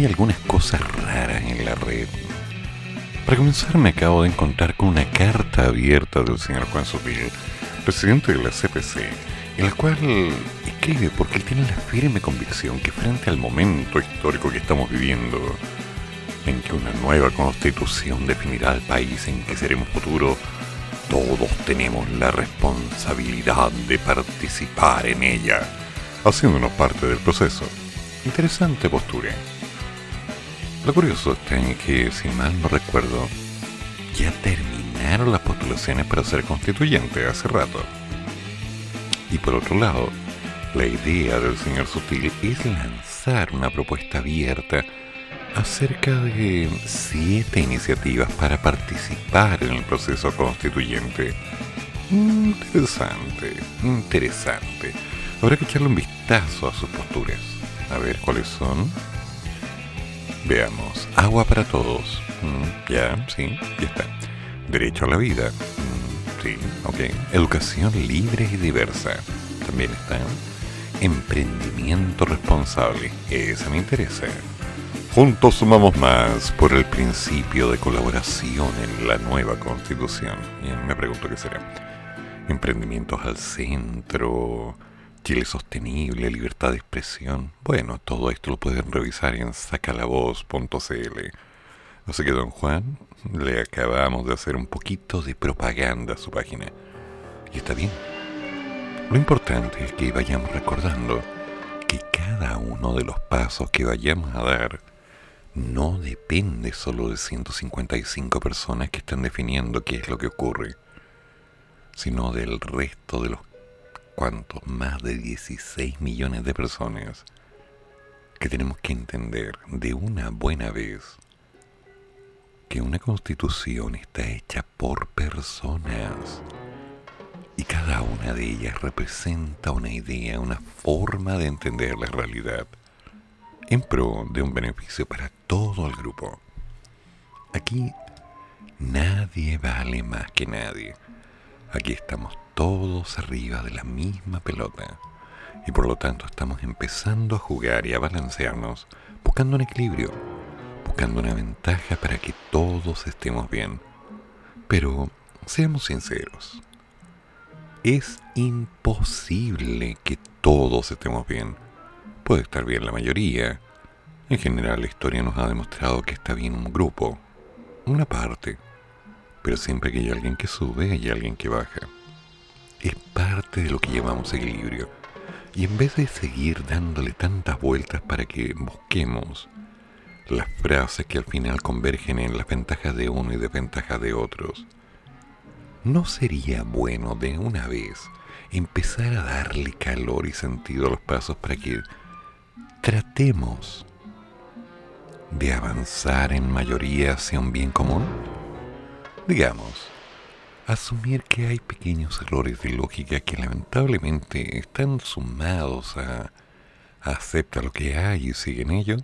Hay algunas cosas raras en la red. Para comenzar, me acabo de encontrar con una carta abierta del señor Juan Sutil, presidente de la CPC, en la cual escribe porque él tiene la firme convicción que frente al momento histórico que estamos viviendo, en que una nueva constitución definirá el país en que seremos futuro, todos tenemos la responsabilidad de participar en ella, haciéndonos parte del proceso. Interesante postura. Lo curioso está en que, si mal no recuerdo, ya terminaron las postulaciones para ser constituyente hace rato. Y por otro lado, la idea del señor Sutil es lanzar una propuesta abierta acerca de siete iniciativas para participar en el proceso constituyente. Interesante, interesante. Habrá que echarle un vistazo a sus posturas. A ver cuáles son. Veamos. Agua para todos. Mm, ya, sí, ya está. Derecho a la vida. Mm, sí, ok. Educación libre y diversa. También está. Emprendimiento responsable. Esa me interesa. Juntos sumamos más por el principio de colaboración en la nueva constitución. Y me pregunto qué será. Emprendimientos al centro. Chile sostenible, libertad de expresión. Bueno, todo esto lo pueden revisar en sacalavoz.cl. Así que, don Juan, le acabamos de hacer un poquito de propaganda a su página. Y está bien. Lo importante es que vayamos recordando que cada uno de los pasos que vayamos a dar no depende solo de 155 personas que están definiendo qué es lo que ocurre, sino del resto de los cuantos, más de 16 millones de personas que tenemos que entender de una buena vez que una constitución está hecha por personas y cada una de ellas representa una idea, una forma de entender la realidad en pro de un beneficio para todo el grupo. Aquí nadie vale más que nadie. Aquí estamos todos arriba de la misma pelota y por lo tanto estamos empezando a jugar y a balancearnos buscando un equilibrio buscando una ventaja para que todos estemos bien. Pero seamos sinceros, es imposible que todos estemos bien. Puede estar bien la mayoría. En general la historia nos ha demostrado que está bien un grupo, una parte. Pero siempre que hay alguien que sube, hay alguien que baja. Es parte de lo que llamamos equilibrio. Y en vez de seguir dándole tantas vueltas para que busquemos las frases que al final convergen en las ventajas de uno y desventajas de otros. ¿No sería bueno de una vez empezar a darle calor y sentido a los pasos para que tratemos de avanzar en mayoría hacia un bien común? Digamos, asumir que hay pequeños errores de lógica que lamentablemente están sumados a, acepta lo que hay y sigue en ello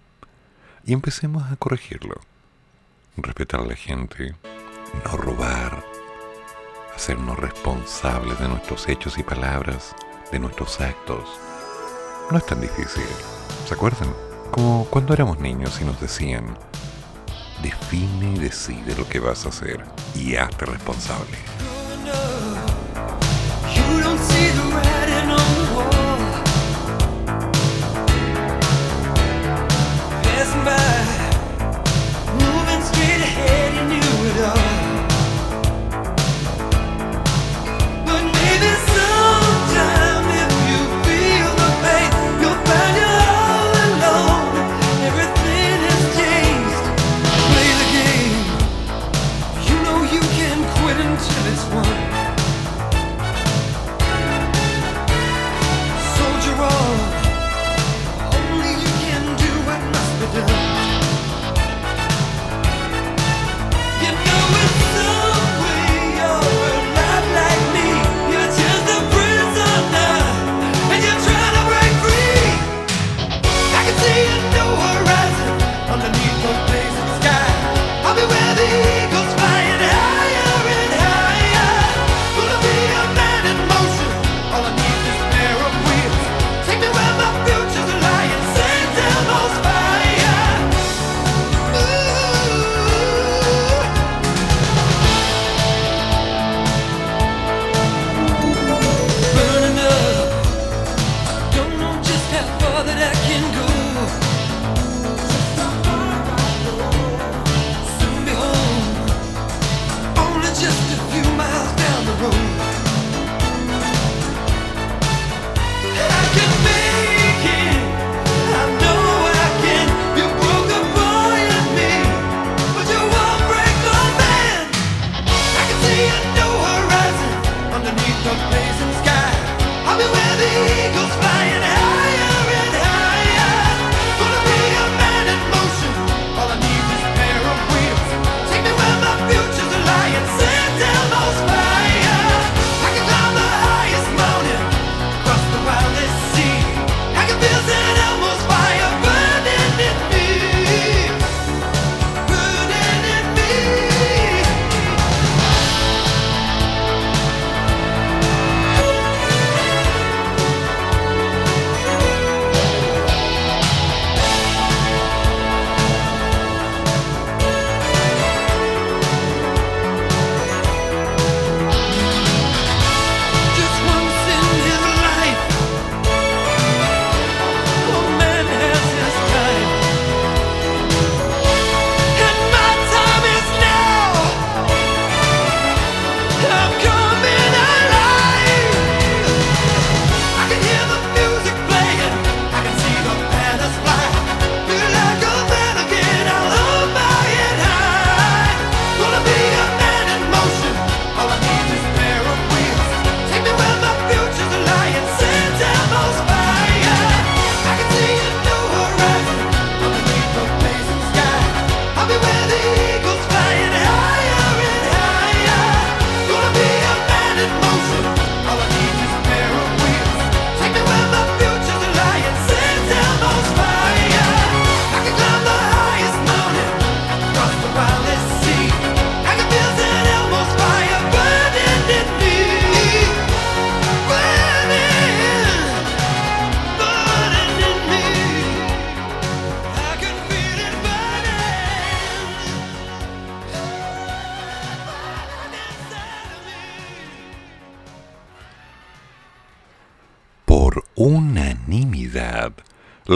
y empecemos a corregirlo. Respetar a la gente, no robar, hacernos responsables de nuestros hechos y palabras, de nuestros actos. No es tan difícil. ¿Se acuerdan? Como cuando éramos niños y nos decían, define y decide lo que vas a hacer y hazte responsable.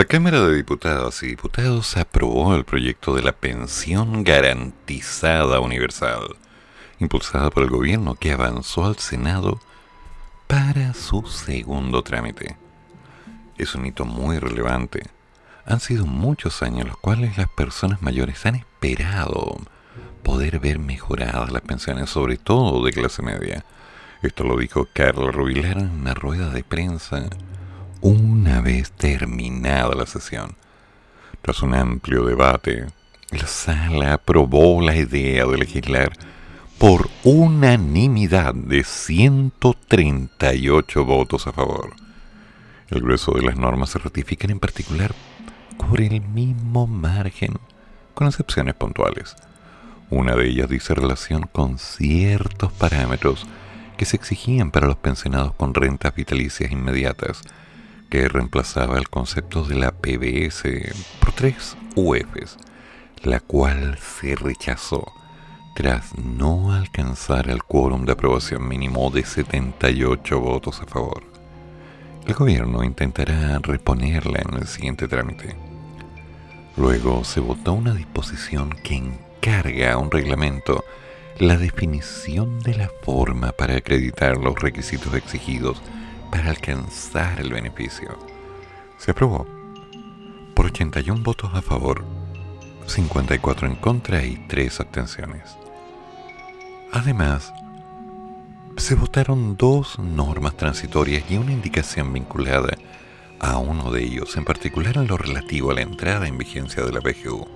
La Cámara de Diputados y Diputados aprobó el proyecto de la pensión garantizada universal, impulsada por el gobierno que avanzó al Senado para su segundo trámite. Es un hito muy relevante. Han sido muchos años los cuales las personas mayores han esperado poder ver mejoradas las pensiones, sobre todo de clase media. Esto lo dijo Carlos Rubilar en una rueda de prensa una vez terminada la sesión, tras un amplio debate, la sala aprobó la idea de legislar por unanimidad de 138 votos a favor. El grueso de las normas se ratifican en particular por el mismo margen, con excepciones puntuales. Una de ellas dice relación con ciertos parámetros que se exigían para los pensionados con rentas vitalicias inmediatas, que reemplazaba el concepto de la PBS por tres UFs, la cual se rechazó tras no alcanzar el quórum de aprobación mínimo de 78 votos a favor. El gobierno intentará reponerla en el siguiente trámite. Luego se votó una disposición que encarga a un reglamento la definición de la forma para acreditar los requisitos exigidos para alcanzar el beneficio. Se aprobó por 81 votos a favor, 54 en contra y 3 abstenciones. Además, se votaron dos normas transitorias y una indicación vinculada a uno de ellos, en particular en lo relativo a la entrada en vigencia de la PGU.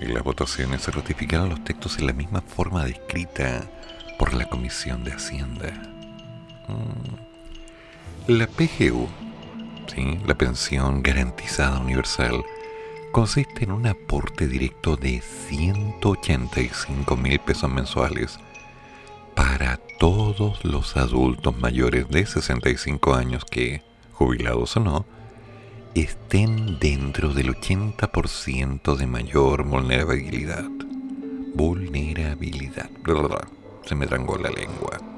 En las votaciones se ratificaron los textos en la misma forma descrita por la Comisión de Hacienda. Mm. La PGU, ¿sí? la pensión garantizada universal, consiste en un aporte directo de 185 mil pesos mensuales para todos los adultos mayores de 65 años que, jubilados o no, estén dentro del 80% de mayor vulnerabilidad. Vulnerabilidad. Se me trangó la lengua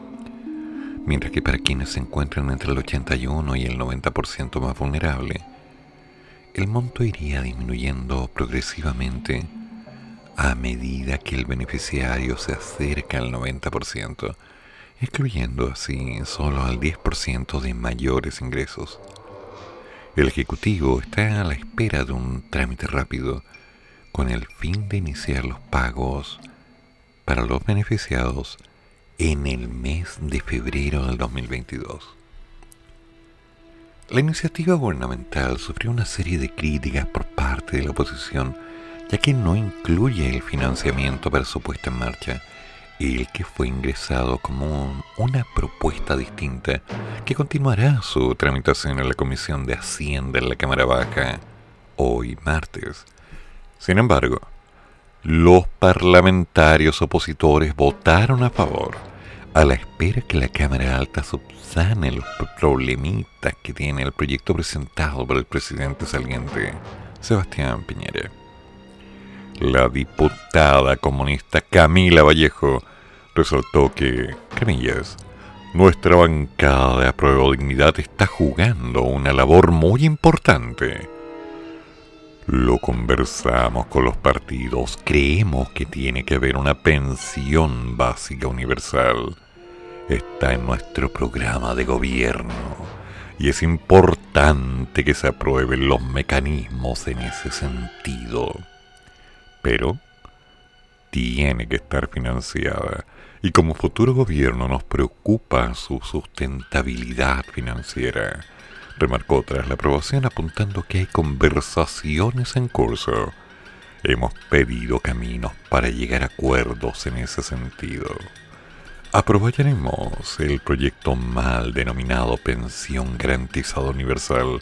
mientras que para quienes se encuentran entre el 81 y el 90% más vulnerable, el monto iría disminuyendo progresivamente a medida que el beneficiario se acerca al 90%, excluyendo así solo al 10% de mayores ingresos. El Ejecutivo está a la espera de un trámite rápido con el fin de iniciar los pagos para los beneficiados en el mes de febrero del 2022. La iniciativa gubernamental sufrió una serie de críticas por parte de la oposición, ya que no incluye el financiamiento para su puesta en marcha, el que fue ingresado como una propuesta distinta que continuará su tramitación en la Comisión de Hacienda en la Cámara Baja hoy martes. Sin embargo, los parlamentarios opositores votaron a favor, a la espera que la Cámara Alta subsane los problemitas que tiene el proyecto presentado por el presidente saliente, Sebastián Piñera. La diputada comunista Camila Vallejo resaltó que, camillas, nuestra bancada de apruebo dignidad está jugando una labor muy importante lo conversamos con los partidos. Creemos que tiene que haber una pensión básica universal. Está en nuestro programa de gobierno y es importante que se aprueben los mecanismos en ese sentido. Pero tiene que estar financiada y como futuro gobierno nos preocupa su sustentabilidad financiera remarcó tras la aprobación apuntando que hay conversaciones en curso. Hemos pedido caminos para llegar a acuerdos en ese sentido. aprobaremos el proyecto mal denominado Pensión Garantizada Universal,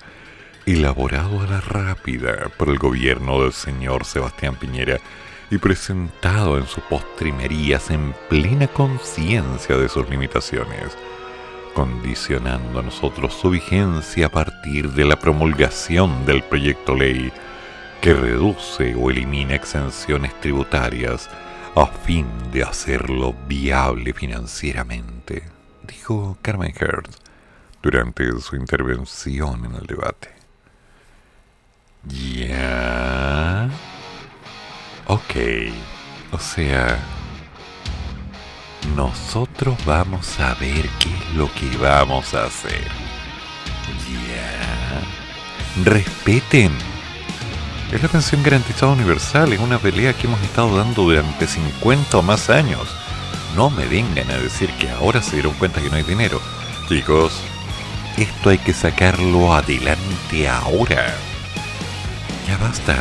elaborado a la rápida por el gobierno del señor Sebastián Piñera y presentado en sus postrimerías en plena conciencia de sus limitaciones, condicionando a nosotros su vigencia a partir de la promulgación del proyecto ley que reduce o elimina exenciones tributarias a fin de hacerlo viable financieramente, dijo Carmen Heard durante su intervención en el debate. Ya. Ok. O sea, nosotros vamos a ver qué es lo que vamos a hacer. Ya. Respeten es la pensión garantizada universal, es una pelea que hemos estado dando durante 50 o más años. No me vengan a decir que ahora se dieron cuenta que no hay dinero. Chicos, esto hay que sacarlo adelante ahora. Ya basta.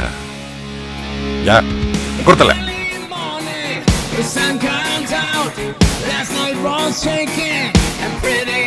Ya, córtala. for all taken and pretty.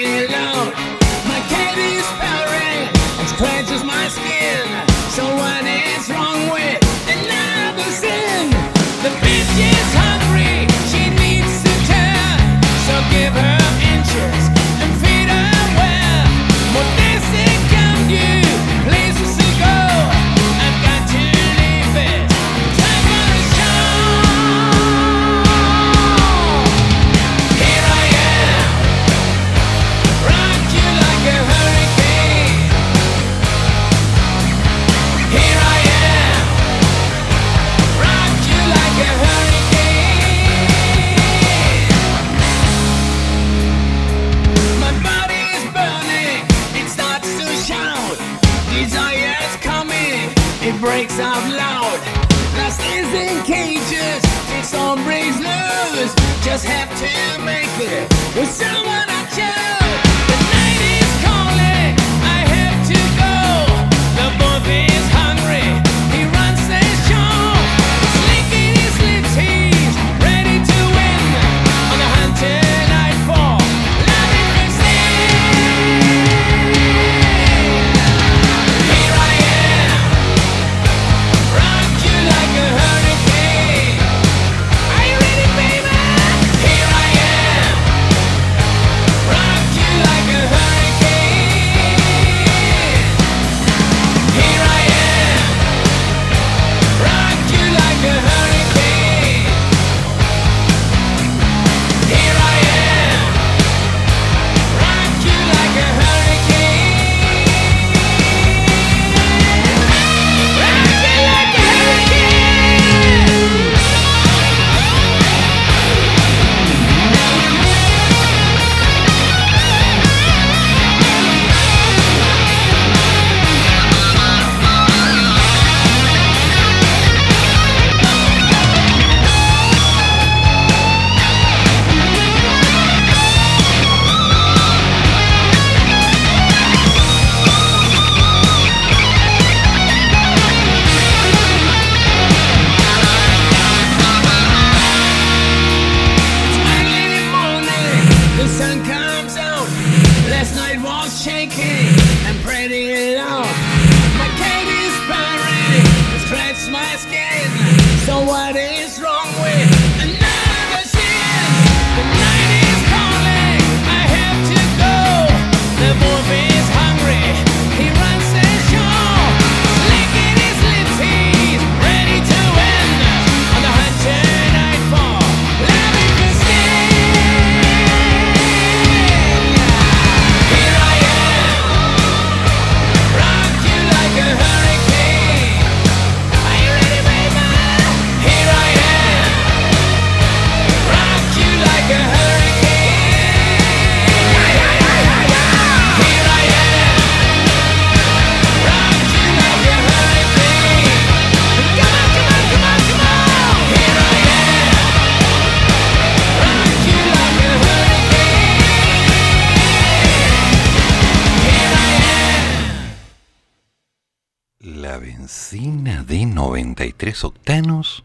Benzina de 93 octanos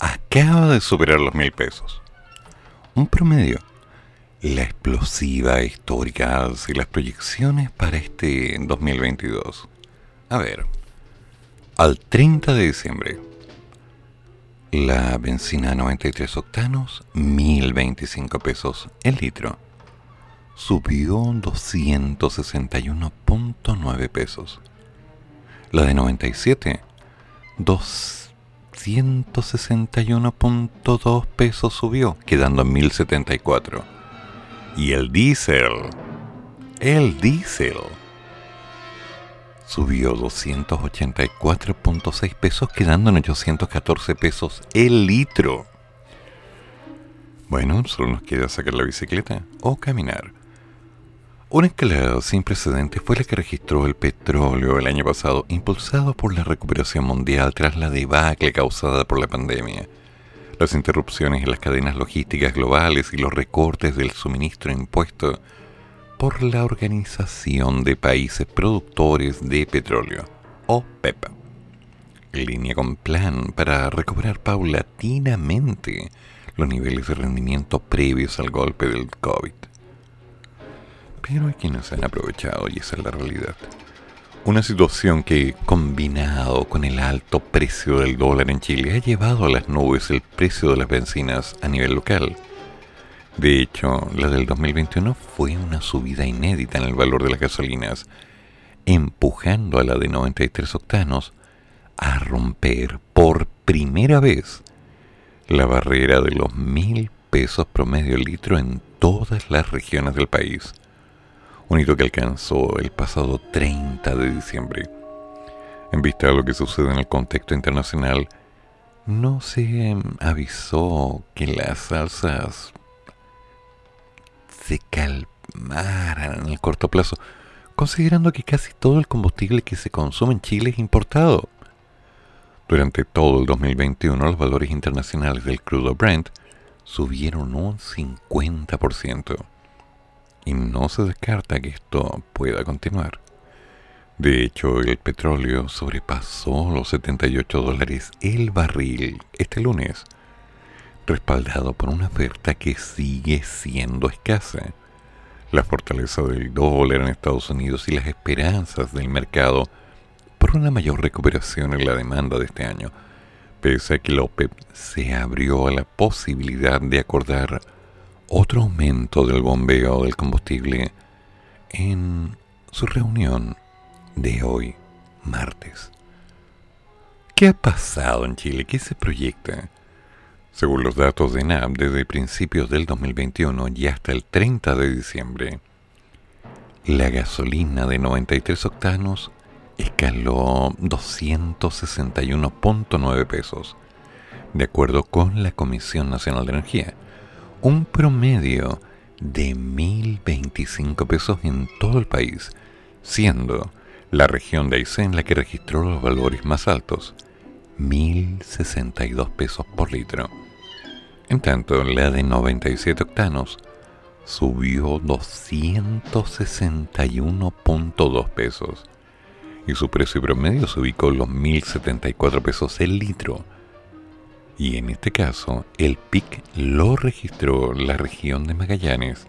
acaba de superar los mil pesos. Un promedio la explosiva histórica y las proyecciones para este 2022. A ver, al 30 de diciembre, la benzina 93 octanos, 1025 pesos el litro, subió 261.9 pesos. La de 97, 261.2 pesos subió, quedando en 1074 y el diésel, el diésel, subió 284.6 pesos, quedando en 814 pesos el litro. Bueno, solo nos queda sacar la bicicleta o caminar. Una escalada sin precedentes fue la que registró el petróleo el año pasado, impulsado por la recuperación mundial tras la debacle causada por la pandemia las interrupciones en las cadenas logísticas globales y los recortes del suministro impuesto por la Organización de Países Productores de Petróleo, OPEP, en línea con plan para recobrar paulatinamente los niveles de rendimiento previos al golpe del COVID. Pero hay quienes han aprovechado y esa es la realidad. Una situación que, combinado con el alto precio del dólar en Chile, ha llevado a las nubes el precio de las bencinas a nivel local. De hecho, la del 2021 fue una subida inédita en el valor de las gasolinas, empujando a la de 93 octanos a romper por primera vez la barrera de los mil pesos promedio litro en todas las regiones del país un hito que alcanzó el pasado 30 de diciembre. En vista de lo que sucede en el contexto internacional, no se avisó que las alzas se calmaran en el corto plazo, considerando que casi todo el combustible que se consume en Chile es importado. Durante todo el 2021 los valores internacionales del crudo Brent subieron un 50% y no se descarta que esto pueda continuar. De hecho, el petróleo sobrepasó los 78 dólares el barril este lunes, respaldado por una oferta que sigue siendo escasa. La fortaleza del dólar en Estados Unidos y las esperanzas del mercado por una mayor recuperación en la demanda de este año, pese a que la OPEP se abrió a la posibilidad de acordar otro aumento del bombeo del combustible en su reunión de hoy, martes. ¿Qué ha pasado en Chile? ¿Qué se proyecta? Según los datos de NAP, desde principios del 2021 y hasta el 30 de diciembre, la gasolina de 93 octanos escaló 261.9 pesos, de acuerdo con la Comisión Nacional de Energía, un promedio de 1.025 pesos en todo el país, siendo la región de Aysén la que registró los valores más altos, 1.062 pesos por litro. En tanto, la de 97 octanos subió 261.2 pesos y su precio promedio se ubicó en los 1.074 pesos el litro, y en este caso el PIC lo registró la región de Magallanes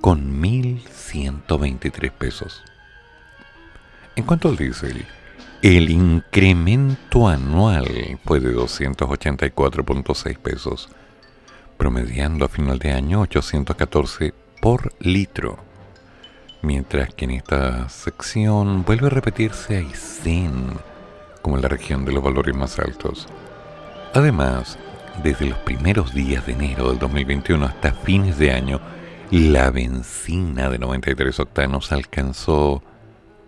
con 1.123 pesos. En cuanto al diésel, el incremento anual fue de 284.6 pesos, promediando a final de año 814 por litro. Mientras que en esta sección vuelve a repetirse Aysén como la región de los valores más altos. Además, desde los primeros días de enero del 2021 hasta fines de año, la benzina de 93 octanos alcanzó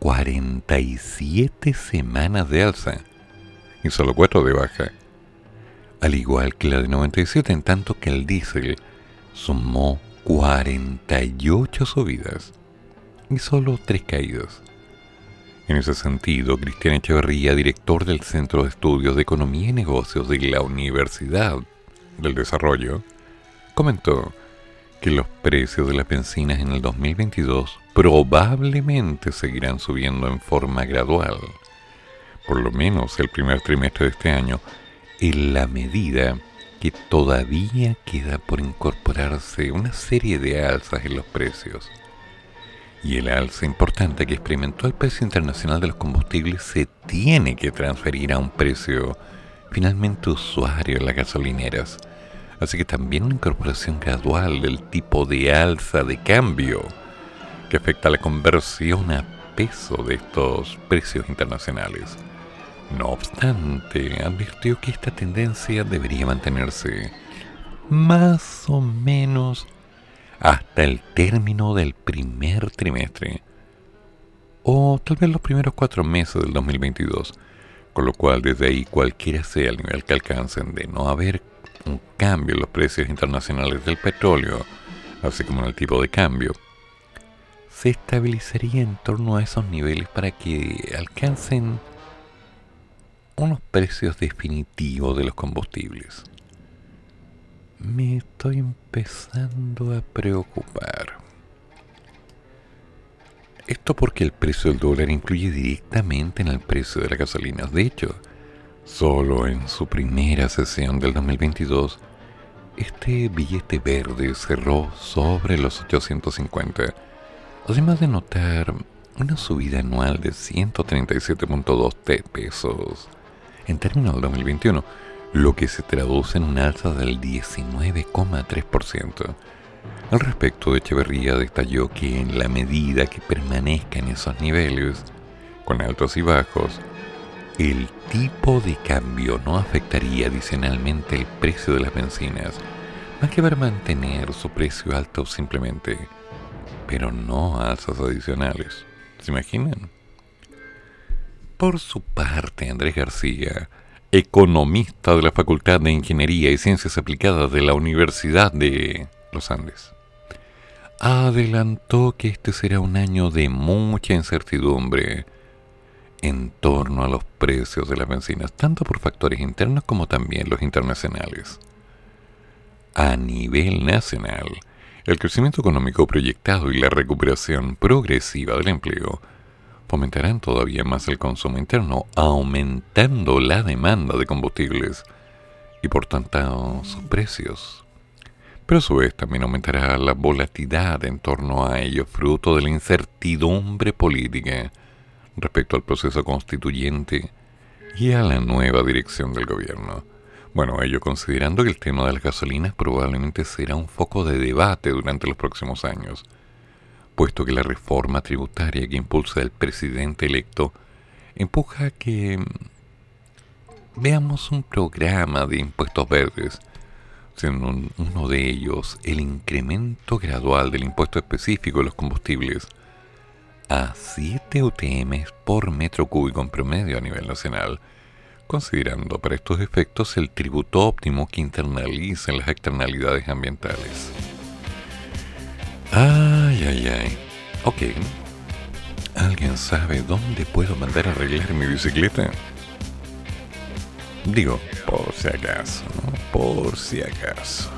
47 semanas de alza y solo 4 de baja, al igual que la de 97, en tanto que el diésel sumó 48 subidas y solo 3 caídas. En ese sentido, Cristian Echeverría, director del Centro de Estudios de Economía y Negocios de la Universidad del Desarrollo, comentó que los precios de las bencinas en el 2022 probablemente seguirán subiendo en forma gradual, por lo menos el primer trimestre de este año, en la medida que todavía queda por incorporarse una serie de alzas en los precios. Y el alza importante que experimentó el precio internacional de los combustibles se tiene que transferir a un precio finalmente usuario en las gasolineras. Así que también una incorporación gradual del tipo de alza de cambio que afecta la conversión a peso de estos precios internacionales. No obstante, advirtió que esta tendencia debería mantenerse más o menos hasta el término del primer trimestre o tal vez los primeros cuatro meses del 2022, con lo cual desde ahí cualquiera sea el nivel que alcancen de no haber un cambio en los precios internacionales del petróleo, así como en el tipo de cambio, se estabilizaría en torno a esos niveles para que alcancen unos precios definitivos de los combustibles. Me estoy empezando a preocupar. Esto porque el precio del dólar incluye directamente en el precio de la gasolina. De hecho, solo en su primera sesión del 2022, este billete verde cerró sobre los 850, además de notar una subida anual de 137.2 pesos en términos del 2021, lo que se traduce en un alza del 19,3%. Al respecto, Echeverría detalló que en la medida que permanezca en esos niveles, con altos y bajos, el tipo de cambio no afectaría adicionalmente el precio de las bencinas, más que para mantener su precio alto simplemente, pero no alzas adicionales. ¿Se imaginan? Por su parte, Andrés García, economista de la Facultad de Ingeniería y Ciencias Aplicadas de la Universidad de los Andes, adelantó que este será un año de mucha incertidumbre en torno a los precios de las bencinas, tanto por factores internos como también los internacionales. A nivel nacional, el crecimiento económico proyectado y la recuperación progresiva del empleo fomentarán todavía más el consumo interno, aumentando la demanda de combustibles y por tanto sus precios. Pero a su vez también aumentará la volatilidad en torno a ello, fruto de la incertidumbre política respecto al proceso constituyente y a la nueva dirección del gobierno. Bueno, ello considerando que el tema de las gasolinas probablemente será un foco de debate durante los próximos años puesto que la reforma tributaria que impulsa el presidente electo empuja a que mm, veamos un programa de impuestos verdes, siendo uno de ellos el incremento gradual del impuesto específico de los combustibles a 7 UTM por metro cúbico en promedio a nivel nacional, considerando para estos efectos el tributo óptimo que internaliza las externalidades ambientales. Ay, ay, ay. Ok. ¿Alguien sabe dónde puedo mandar a arreglar mi bicicleta? Digo, por si acaso. Por si acaso.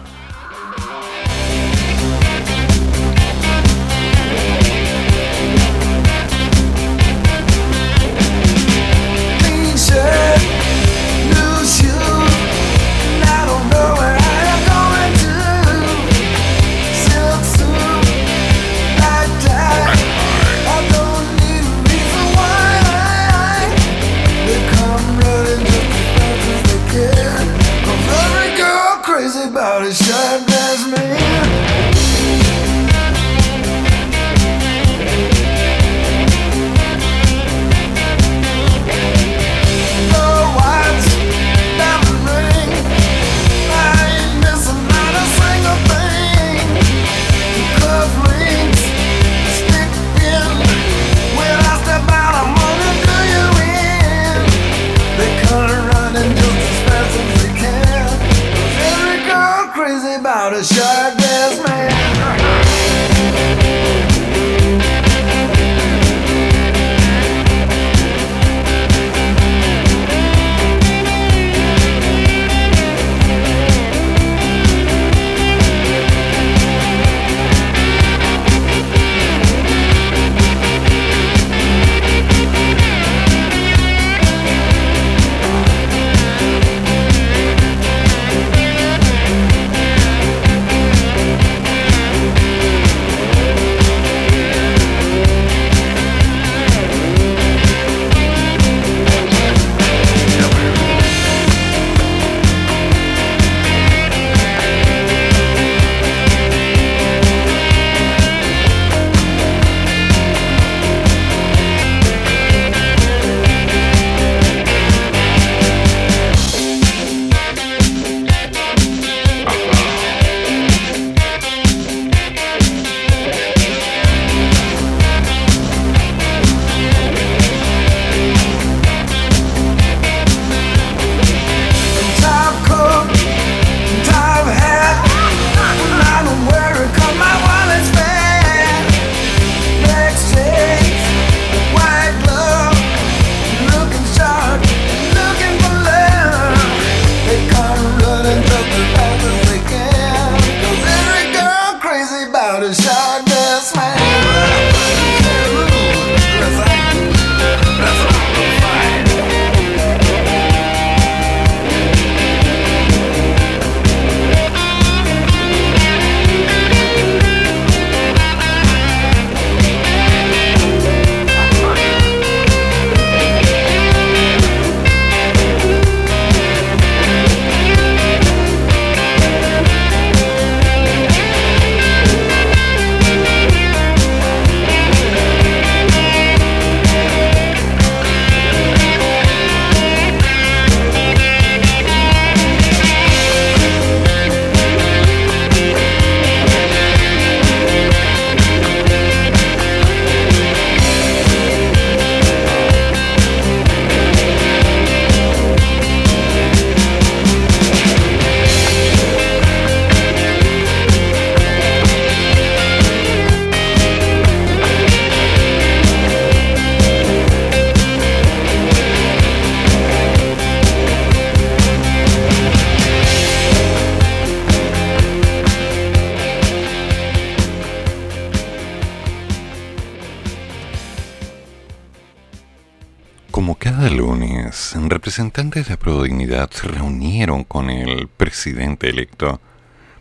Se reunieron con el presidente electo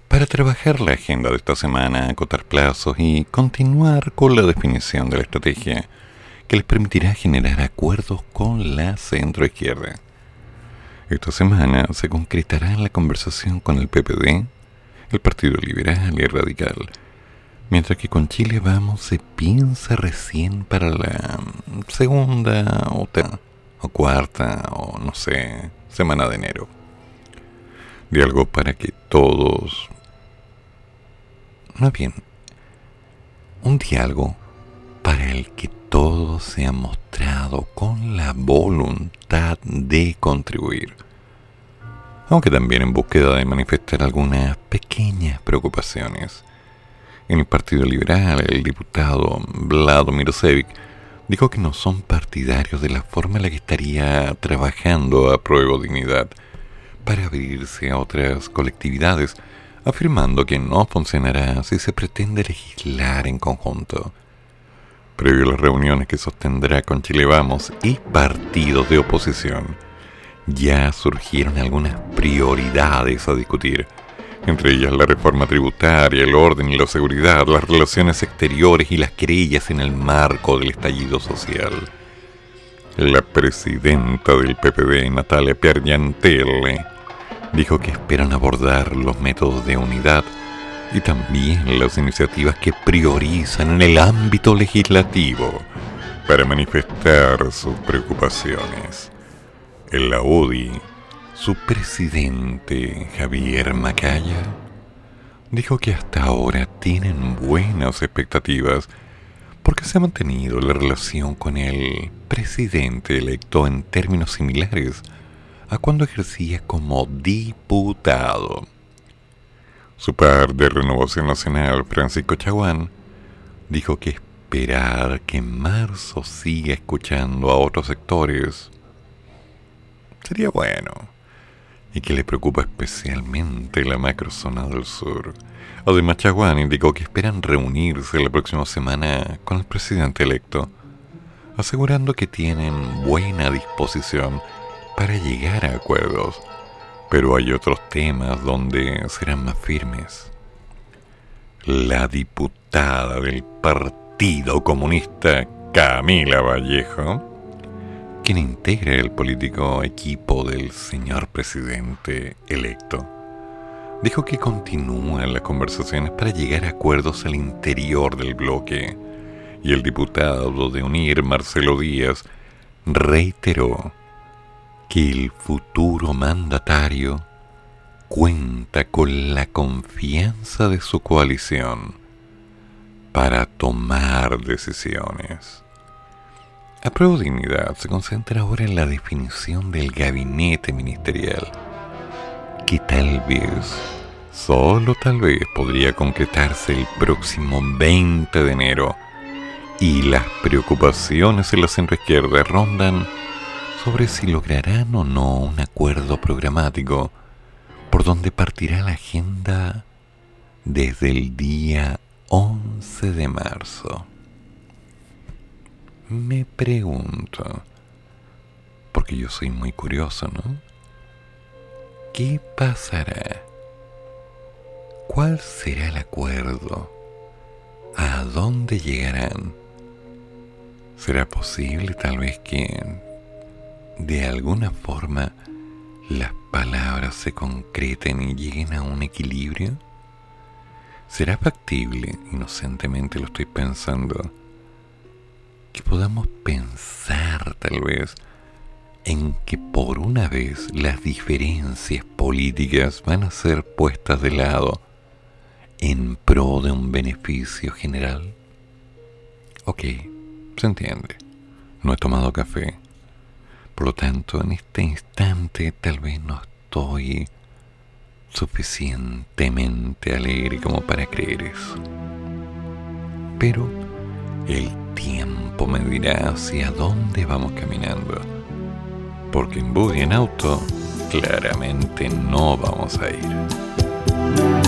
para trabajar la agenda de esta semana, acotar plazos y continuar con la definición de la estrategia que les permitirá generar acuerdos con la centroizquierda. Esta semana se concretará la conversación con el PPD, el Partido Liberal y Radical, mientras que con Chile Vamos se piensa recién para la segunda o, o cuarta o no sé, semana de enero. De algo para que todos... Más bien, un diálogo para el que todo se ha mostrado con la voluntad de contribuir, aunque también en búsqueda de manifestar algunas pequeñas preocupaciones. En el Partido Liberal, el diputado Vlado Mirosevic dijo que no son partidarios de la forma en la que estaría trabajando a prueba dignidad para abrirse a otras colectividades, afirmando que no funcionará si se pretende legislar en conjunto. Previo a las reuniones que sostendrá con Chile Vamos y partidos de oposición, ya surgieron algunas prioridades a discutir entre ellas la reforma tributaria, el orden y la seguridad, las relaciones exteriores y las querellas en el marco del estallido social. La presidenta del PPD, Natalia Piargantelle, dijo que esperan abordar los métodos de unidad y también las iniciativas que priorizan en el ámbito legislativo para manifestar sus preocupaciones. En la su presidente, Javier Macaya, dijo que hasta ahora tienen buenas expectativas porque se ha mantenido la relación con el presidente electo en términos similares a cuando ejercía como diputado. Su par de Renovación Nacional, Francisco Chaguán, dijo que esperar que marzo siga escuchando a otros sectores sería bueno y que le preocupa especialmente la macrozona del sur. Además, Chaguán indicó que esperan reunirse la próxima semana con el presidente electo, asegurando que tienen buena disposición para llegar a acuerdos, pero hay otros temas donde serán más firmes. La diputada del Partido Comunista, Camila Vallejo, quien integra el político equipo del señor presidente electo, dijo que continúan las conversaciones para llegar a acuerdos al interior del bloque y el diputado de UNIR, Marcelo Díaz, reiteró que el futuro mandatario cuenta con la confianza de su coalición para tomar decisiones. La prueba de dignidad se concentra ahora en la definición del gabinete ministerial, que tal vez, solo tal vez, podría concretarse el próximo 20 de enero, y las preocupaciones en la centroizquierda rondan sobre si lograrán o no un acuerdo programático por donde partirá la agenda desde el día 11 de marzo me pregunto, porque yo soy muy curioso, ¿no? ¿Qué pasará? ¿Cuál será el acuerdo? ¿A dónde llegarán? ¿Será posible tal vez que de alguna forma las palabras se concreten y lleguen a un equilibrio? ¿Será factible? Inocentemente lo estoy pensando que podamos pensar tal vez en que por una vez las diferencias políticas van a ser puestas de lado en pro de un beneficio general? Ok, se entiende. No he tomado café. Por lo tanto, en este instante tal vez no estoy suficientemente alegre como para creer eso. Pero el tiempo me dirá hacia dónde vamos caminando. Porque en buggy en auto claramente no vamos a ir.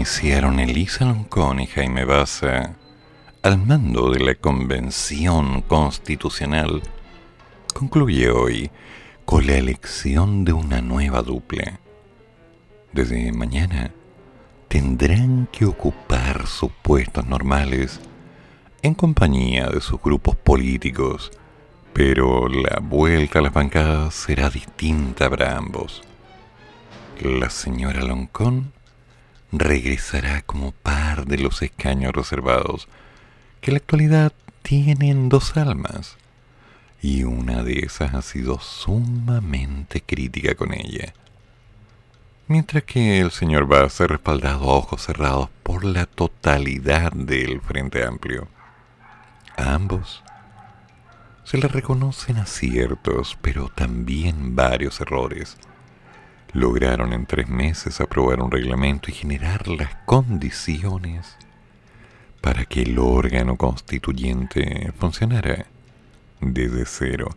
Iniciaron Elisa Loncón y Jaime Baza al mando de la Convención Constitucional concluye hoy con la elección de una nueva dupla. Desde mañana tendrán que ocupar sus puestos normales en compañía de sus grupos políticos, pero la vuelta a las bancadas será distinta para ambos. La señora Loncón regresará como par de los escaños reservados, que en la actualidad tienen dos almas, y una de esas ha sido sumamente crítica con ella. Mientras que el señor va a ser respaldado a ojos cerrados por la totalidad del Frente Amplio. A ambos se le reconocen aciertos, pero también varios errores. Lograron en tres meses aprobar un reglamento y generar las condiciones para que el órgano constituyente funcionara desde cero,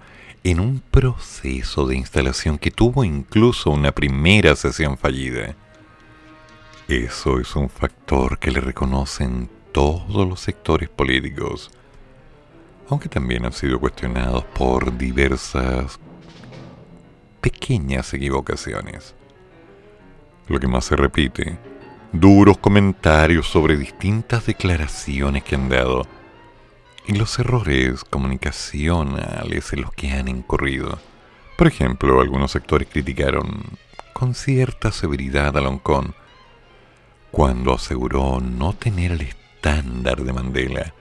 en un proceso de instalación que tuvo incluso una primera sesión fallida. Eso es un factor que le reconocen todos los sectores políticos, aunque también han sido cuestionados por diversas pequeñas equivocaciones. Lo que más se repite, duros comentarios sobre distintas declaraciones que han dado y los errores comunicacionales en los que han incurrido. Por ejemplo, algunos sectores criticaron con cierta severidad a Loncón cuando aseguró no tener el estándar de Mandela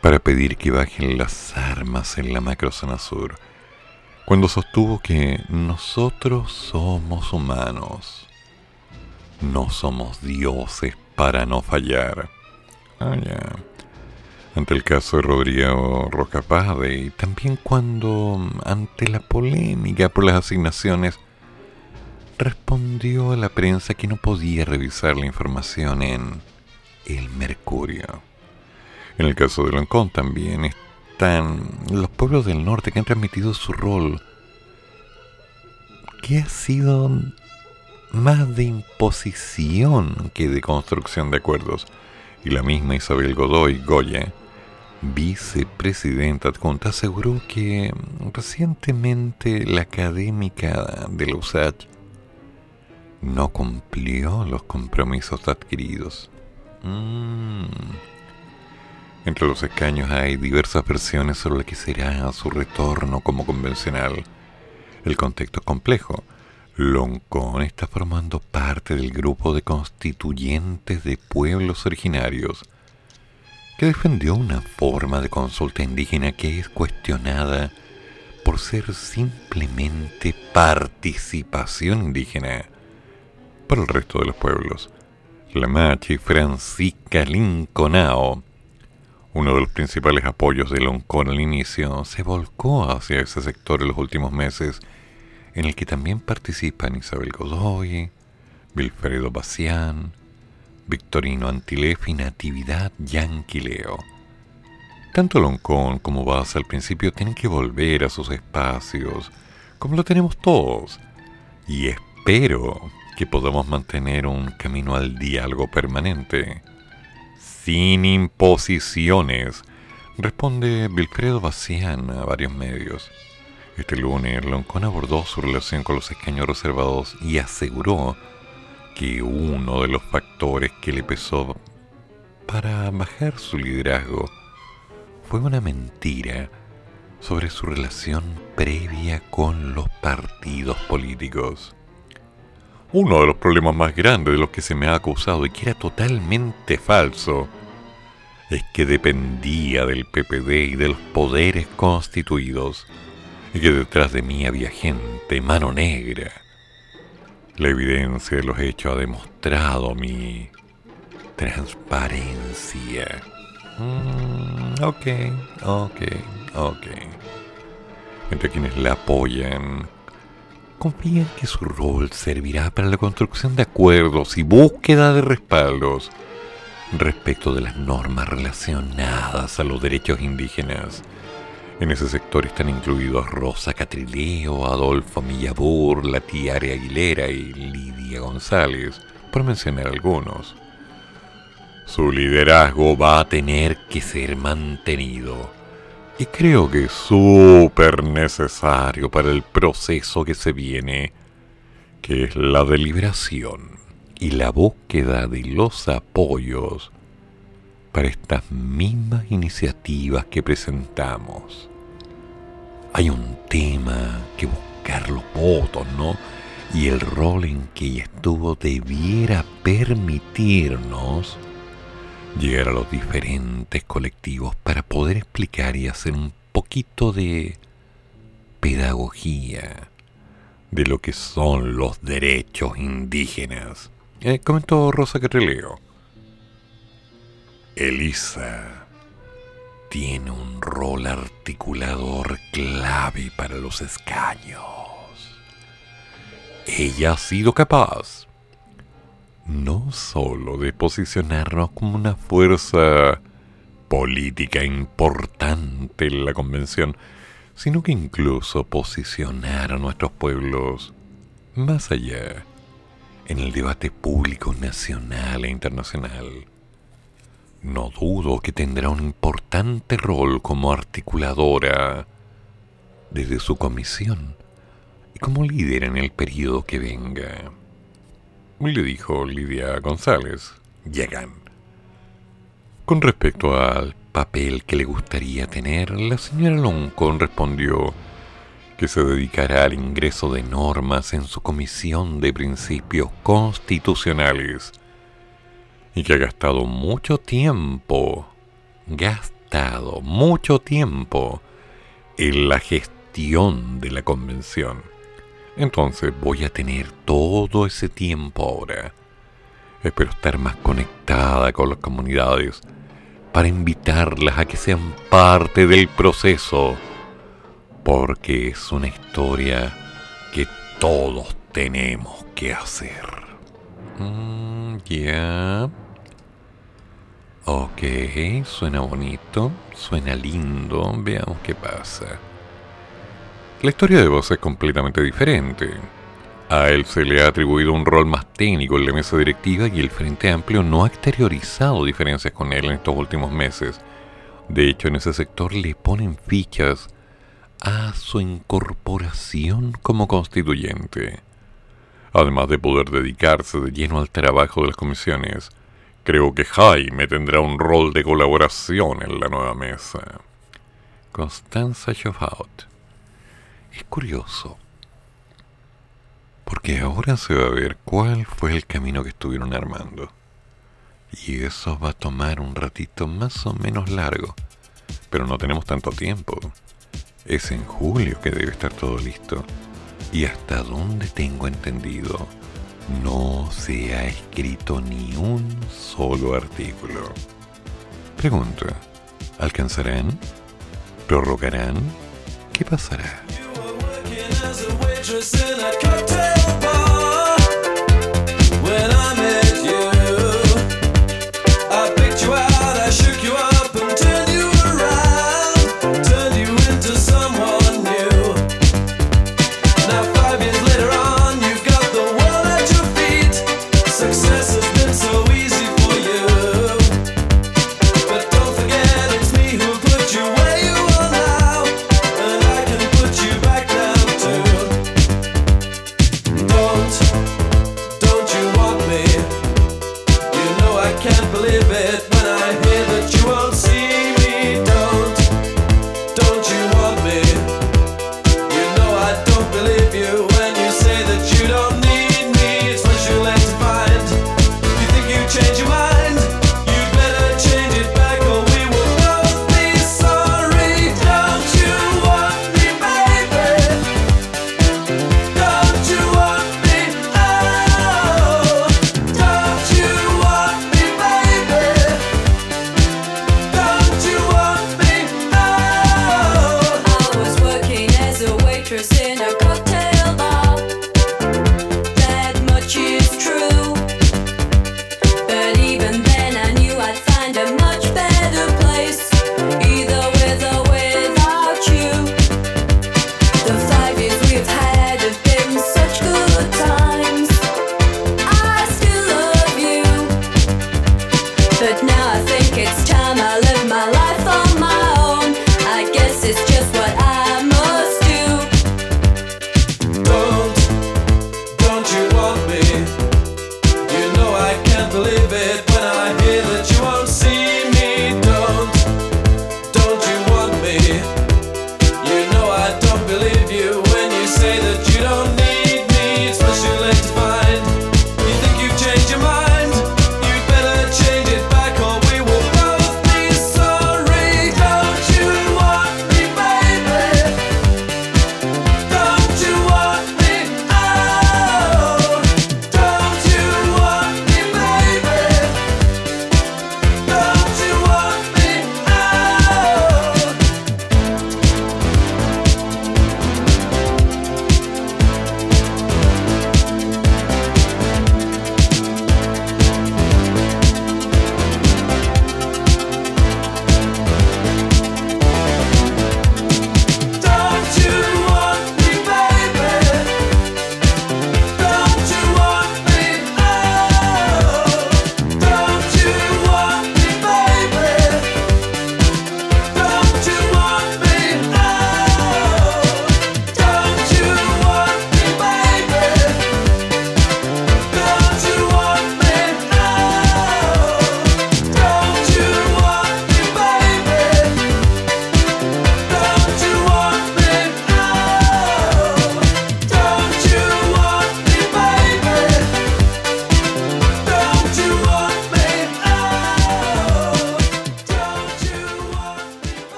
para pedir que bajen las armas en la macrozona sur, cuando sostuvo que nosotros somos humanos, no somos dioses para no fallar. Ah, ante el caso de Rodrigo Rocapade y también cuando, ante la polémica por las asignaciones, respondió a la prensa que no podía revisar la información en El Mercurio. En el caso de Loncón también los pueblos del norte que han transmitido su rol, que ha sido más de imposición que de construcción de acuerdos. Y la misma Isabel Godoy Goya vicepresidenta adjunta, aseguró que recientemente la académica de la USACH no cumplió los compromisos adquiridos. Mm. Entre los escaños hay diversas versiones sobre lo que será su retorno como convencional. El contexto es complejo. Loncón está formando parte del grupo de constituyentes de pueblos originarios que defendió una forma de consulta indígena que es cuestionada por ser simplemente participación indígena para el resto de los pueblos. La Machi Francisca Linconao, uno de los principales apoyos de Loncón al inicio, se volcó hacia ese sector en los últimos meses, en el que también participan Isabel Godoy, Wilfredo Bacián, Victorino Antilef y Natividad Yanquileo. Tanto Loncón como Baza al principio tienen que volver a sus espacios, como lo tenemos todos, y espero que podamos mantener un camino al diálogo permanente, sin imposiciones, responde Wilfredo Bacián a varios medios. Este lunes, Loncón abordó su relación con los escaños reservados y aseguró que uno de los factores que le pesó para bajar su liderazgo fue una mentira sobre su relación previa con los partidos políticos. Uno de los problemas más grandes de los que se me ha acusado y que era totalmente falso es que dependía del PPD y de los poderes constituidos y que detrás de mí había gente mano negra la evidencia de los hechos ha demostrado mi transparencia. Mm, ok, ok, ok. Entre quienes la apoyan, confían que su rol servirá para la construcción de acuerdos y búsqueda de respaldos respecto de las normas relacionadas a los derechos indígenas en ese sector están incluidos Rosa Catrileo, Adolfo Millabur, la tía Aguilera y Lidia González, por mencionar algunos. Su liderazgo va a tener que ser mantenido. Creo que es súper necesario para el proceso que se viene, que es la deliberación y la búsqueda de los apoyos para estas mismas iniciativas que presentamos hay un tema que buscar los votos, ¿no? Y el rol en que estuvo debiera permitirnos llegar a los diferentes colectivos para poder explicar y hacer un poquito de pedagogía de lo que son los derechos indígenas. Eh, comentó Rosa Catreleo. Elisa tiene un rol articulador clave para los escaños. Ella ha sido capaz no solo de posicionarnos como una fuerza política importante en la convención, sino que incluso posicionar a nuestros pueblos más allá en el debate público nacional e internacional. No dudo que tendrá un importante rol como articuladora desde su comisión y como líder en el periodo que venga. Le dijo Lidia González, llegan. Con respecto al papel que le gustaría tener, la señora Loncon respondió que se dedicará al ingreso de normas en su comisión de principios constitucionales y que ha gastado mucho tiempo, gastado mucho tiempo en la gestión de la convención. Entonces voy a tener todo ese tiempo ahora. Espero estar más conectada con las comunidades para invitarlas a que sean parte del proceso, porque es una historia que todos tenemos que hacer. Mm, ya. Ok, suena bonito, suena lindo, veamos qué pasa. La historia de Voz es completamente diferente. A él se le ha atribuido un rol más técnico en la mesa directiva y el Frente Amplio no ha exteriorizado diferencias con él en estos últimos meses. De hecho, en ese sector le ponen fichas a su incorporación como constituyente. Además de poder dedicarse de lleno al trabajo de las comisiones, creo que Jaime tendrá un rol de colaboración en la nueva mesa. Constanza Schoffhout. Es curioso porque ahora se va a ver cuál fue el camino que estuvieron armando. Y eso va a tomar un ratito más o menos largo. Pero no tenemos tanto tiempo. Es en julio que debe estar todo listo. Y hasta donde tengo entendido, no se ha escrito ni un solo artículo. Pregunta, ¿alcanzarán? ¿Prorrogarán? ¿Qué pasará? Working as a waitress in a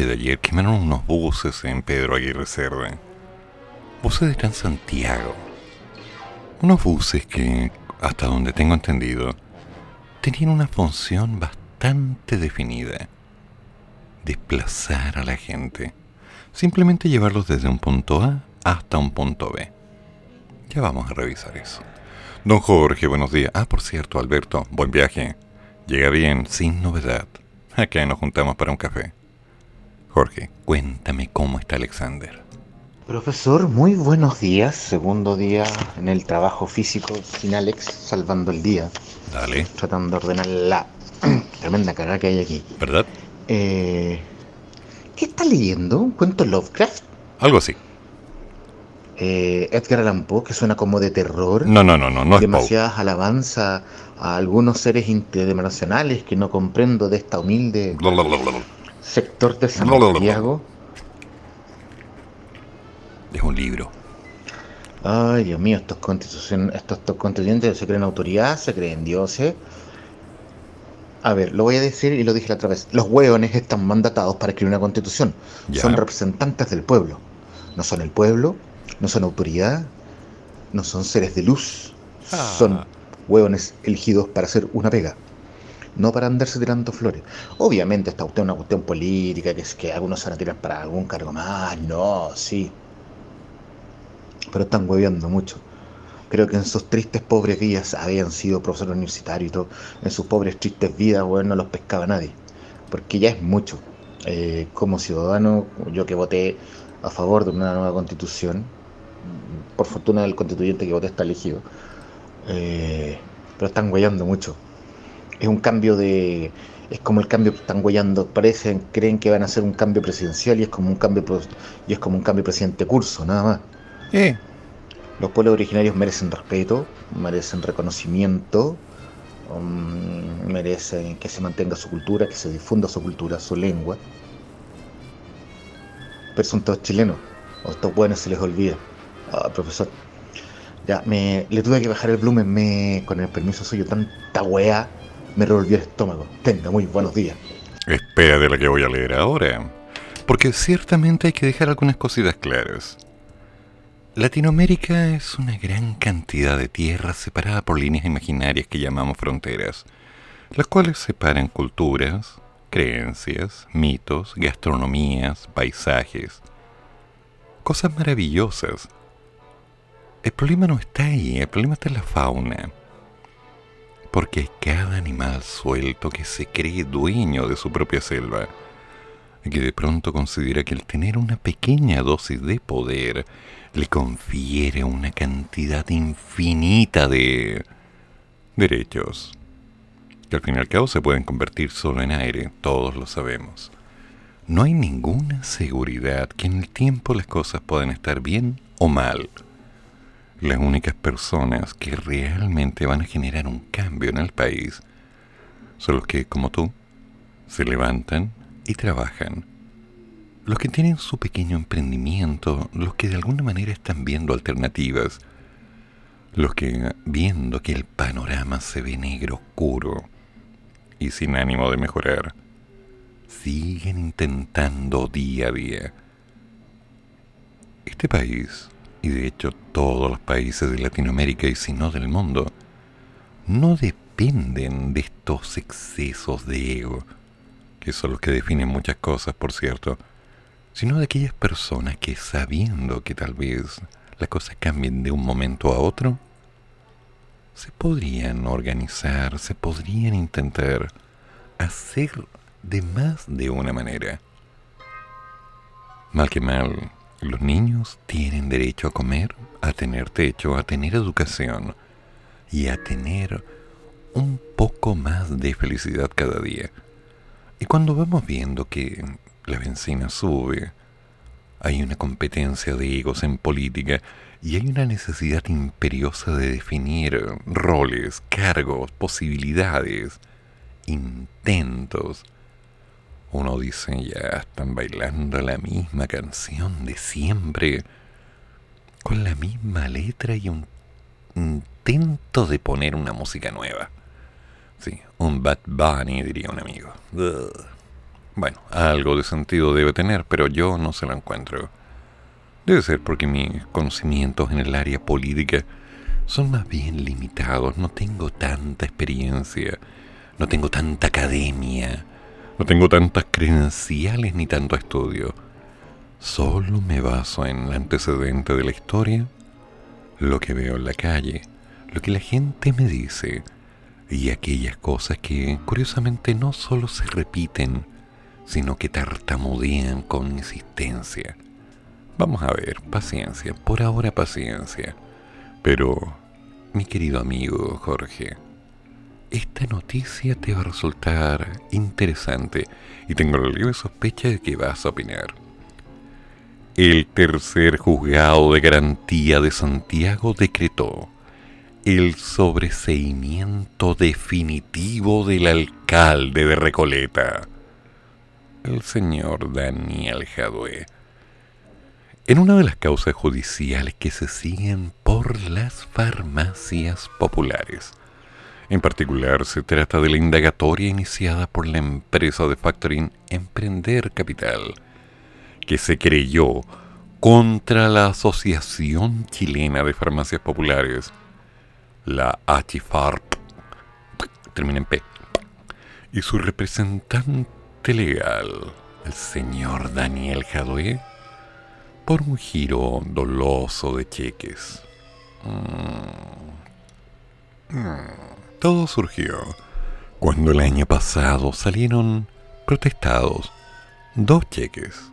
noche de ayer quemaron unos buses en Pedro Aguirre Cerda. Buses de Transantiago. Unos buses que, hasta donde tengo entendido, tenían una función bastante definida. Desplazar a la gente. Simplemente llevarlos desde un punto A hasta un punto B. Ya vamos a revisar eso. Don Jorge, buenos días. Ah, por cierto, Alberto, buen viaje. Llega bien, sin novedad. Acá nos juntamos para un café. Jorge, cuéntame cómo está Alexander. Profesor, muy buenos días. Segundo día en el trabajo físico sin Alex, salvando el día. Dale. Tratando de ordenar la tremenda carga que hay aquí. ¿Verdad? Eh, ¿Qué está leyendo? ¿Un cuento Lovecraft? Algo así. Eh, Edgar Allan Poe, que suena como de terror. No, no, no, no, no. Demasiadas alabanzas a algunos seres interdimensionales que no comprendo de esta humilde sector de Santiago. Es un libro. Ay, Dios mío, estos, constitución, estos, estos constituyentes se creen autoridad, se creen dioses. A ver, lo voy a decir y lo dije la otra vez. Los hueones están mandatados para escribir una constitución. Ya. Son representantes del pueblo. No son el pueblo, no son autoridad, no son seres de luz. Ah. Son hueones elegidos para hacer una pega. No para andarse tirando flores. Obviamente está usted una cuestión política, que es que algunos se van a tirar para algún cargo más. No, sí. Pero están hueveando mucho. Creo que en sus tristes pobres vidas habían sido profesores universitarios y todo. En sus pobres tristes vidas, weón, no los pescaba nadie. Porque ya es mucho. Eh, como ciudadano, yo que voté a favor de una nueva constitución, por fortuna el constituyente que voté está elegido, eh, pero están huellando mucho. Es un cambio de... Es como el cambio que están huellando, parecen, creen que van a hacer un cambio presidencial y es como un cambio y es como un cambio presidente curso, nada más. Eh, Los pueblos originarios merecen respeto, merecen reconocimiento, um, merecen que se mantenga su cultura, que se difunda su cultura, su lengua. Pero son todos chilenos, o estos buenos se les olvida. Ah, profesor, ya, me, le tuve que bajar el volumen, me, con el permiso suyo, tanta weá, me revolvió el estómago. Tenga muy buenos días. espera de la que voy a leer ahora. Porque ciertamente hay que dejar algunas cositas claras. Latinoamérica es una gran cantidad de tierras separada por líneas imaginarias que llamamos fronteras, las cuales separan culturas, creencias, mitos, gastronomías, paisajes, cosas maravillosas. El problema no está ahí, el problema está en la fauna. Porque cada animal suelto que se cree dueño de su propia selva que de pronto considera que el tener una pequeña dosis de poder le confiere una cantidad infinita de derechos, que al fin y al cabo se pueden convertir solo en aire, todos lo sabemos. No hay ninguna seguridad que en el tiempo las cosas puedan estar bien o mal. Las únicas personas que realmente van a generar un cambio en el país son los que, como tú, se levantan y trabajan. Los que tienen su pequeño emprendimiento, los que de alguna manera están viendo alternativas, los que, viendo que el panorama se ve negro oscuro y sin ánimo de mejorar, siguen intentando día a día. Este país, y de hecho todos los países de Latinoamérica y si no del mundo, no dependen de estos excesos de ego, que son los que definen muchas cosas, por cierto, sino de aquellas personas que sabiendo que tal vez las cosas cambien de un momento a otro, se podrían organizar, se podrían intentar hacer de más de una manera. Mal que mal, los niños tienen derecho a comer, a tener techo, a tener educación y a tener un poco más de felicidad cada día. Y cuando vamos viendo que la benzina sube, hay una competencia de egos en política y hay una necesidad imperiosa de definir roles, cargos, posibilidades, intentos. Uno dice, ya están bailando la misma canción de siempre, con la misma letra y un intento de poner una música nueva. Sí, un Bad Bunny, diría un amigo. Bueno, algo de sentido debe tener, pero yo no se lo encuentro. Debe ser porque mis conocimientos en el área política son más bien limitados. No tengo tanta experiencia, no tengo tanta academia, no tengo tantas credenciales ni tanto estudio. Solo me baso en el antecedente de la historia, lo que veo en la calle, lo que la gente me dice y aquellas cosas que curiosamente no solo se repiten, sino que tartamudean con insistencia. Vamos a ver, paciencia, por ahora paciencia. Pero, mi querido amigo Jorge, esta noticia te va a resultar interesante y tengo la libre sospecha de que vas a opinar. El tercer juzgado de garantía de Santiago decretó el sobreseimiento definitivo del alcalde de Recoleta, el señor Daniel Jadue. En una de las causas judiciales que se siguen por las farmacias populares. En particular, se trata de la indagatoria iniciada por la empresa de factoring Emprender Capital, que se creyó contra la Asociación Chilena de Farmacias Populares, la HFARP, termina en P, y su representante legal, el señor Daniel Jadue, por un giro doloso de cheques. Mm. Mm. Todo surgió cuando el año pasado salieron protestados dos cheques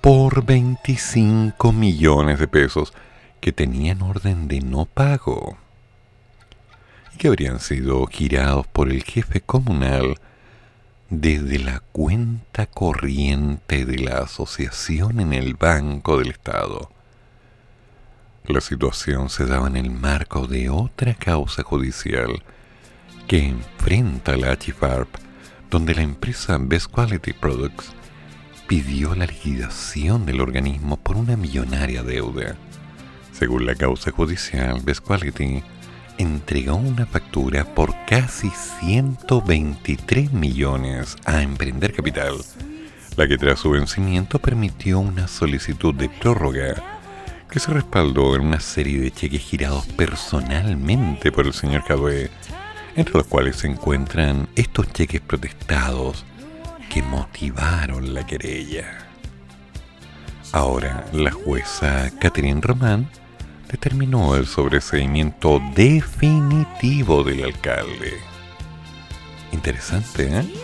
por 25 millones de pesos que tenían orden de no pago y que habrían sido girados por el jefe comunal desde la cuenta corriente de la asociación en el Banco del Estado. La situación se daba en el marco de otra causa judicial que enfrenta la HFARP, donde la empresa Best Quality Products pidió la liquidación del organismo por una millonaria deuda. Según la causa judicial, Best Quality entregó una factura por casi 123 millones a Emprender Capital, la que tras su vencimiento permitió una solicitud de prórroga que se respaldó en una serie de cheques girados personalmente por el señor Cadue, entre los cuales se encuentran estos cheques protestados que motivaron la querella. Ahora, la jueza Catherine Román determinó el sobreseimiento definitivo del alcalde. Interesante, ¿eh?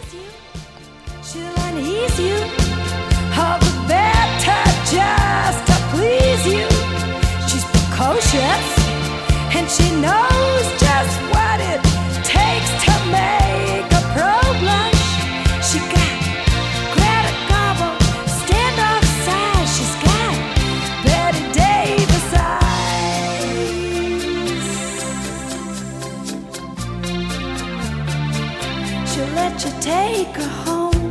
Take her home.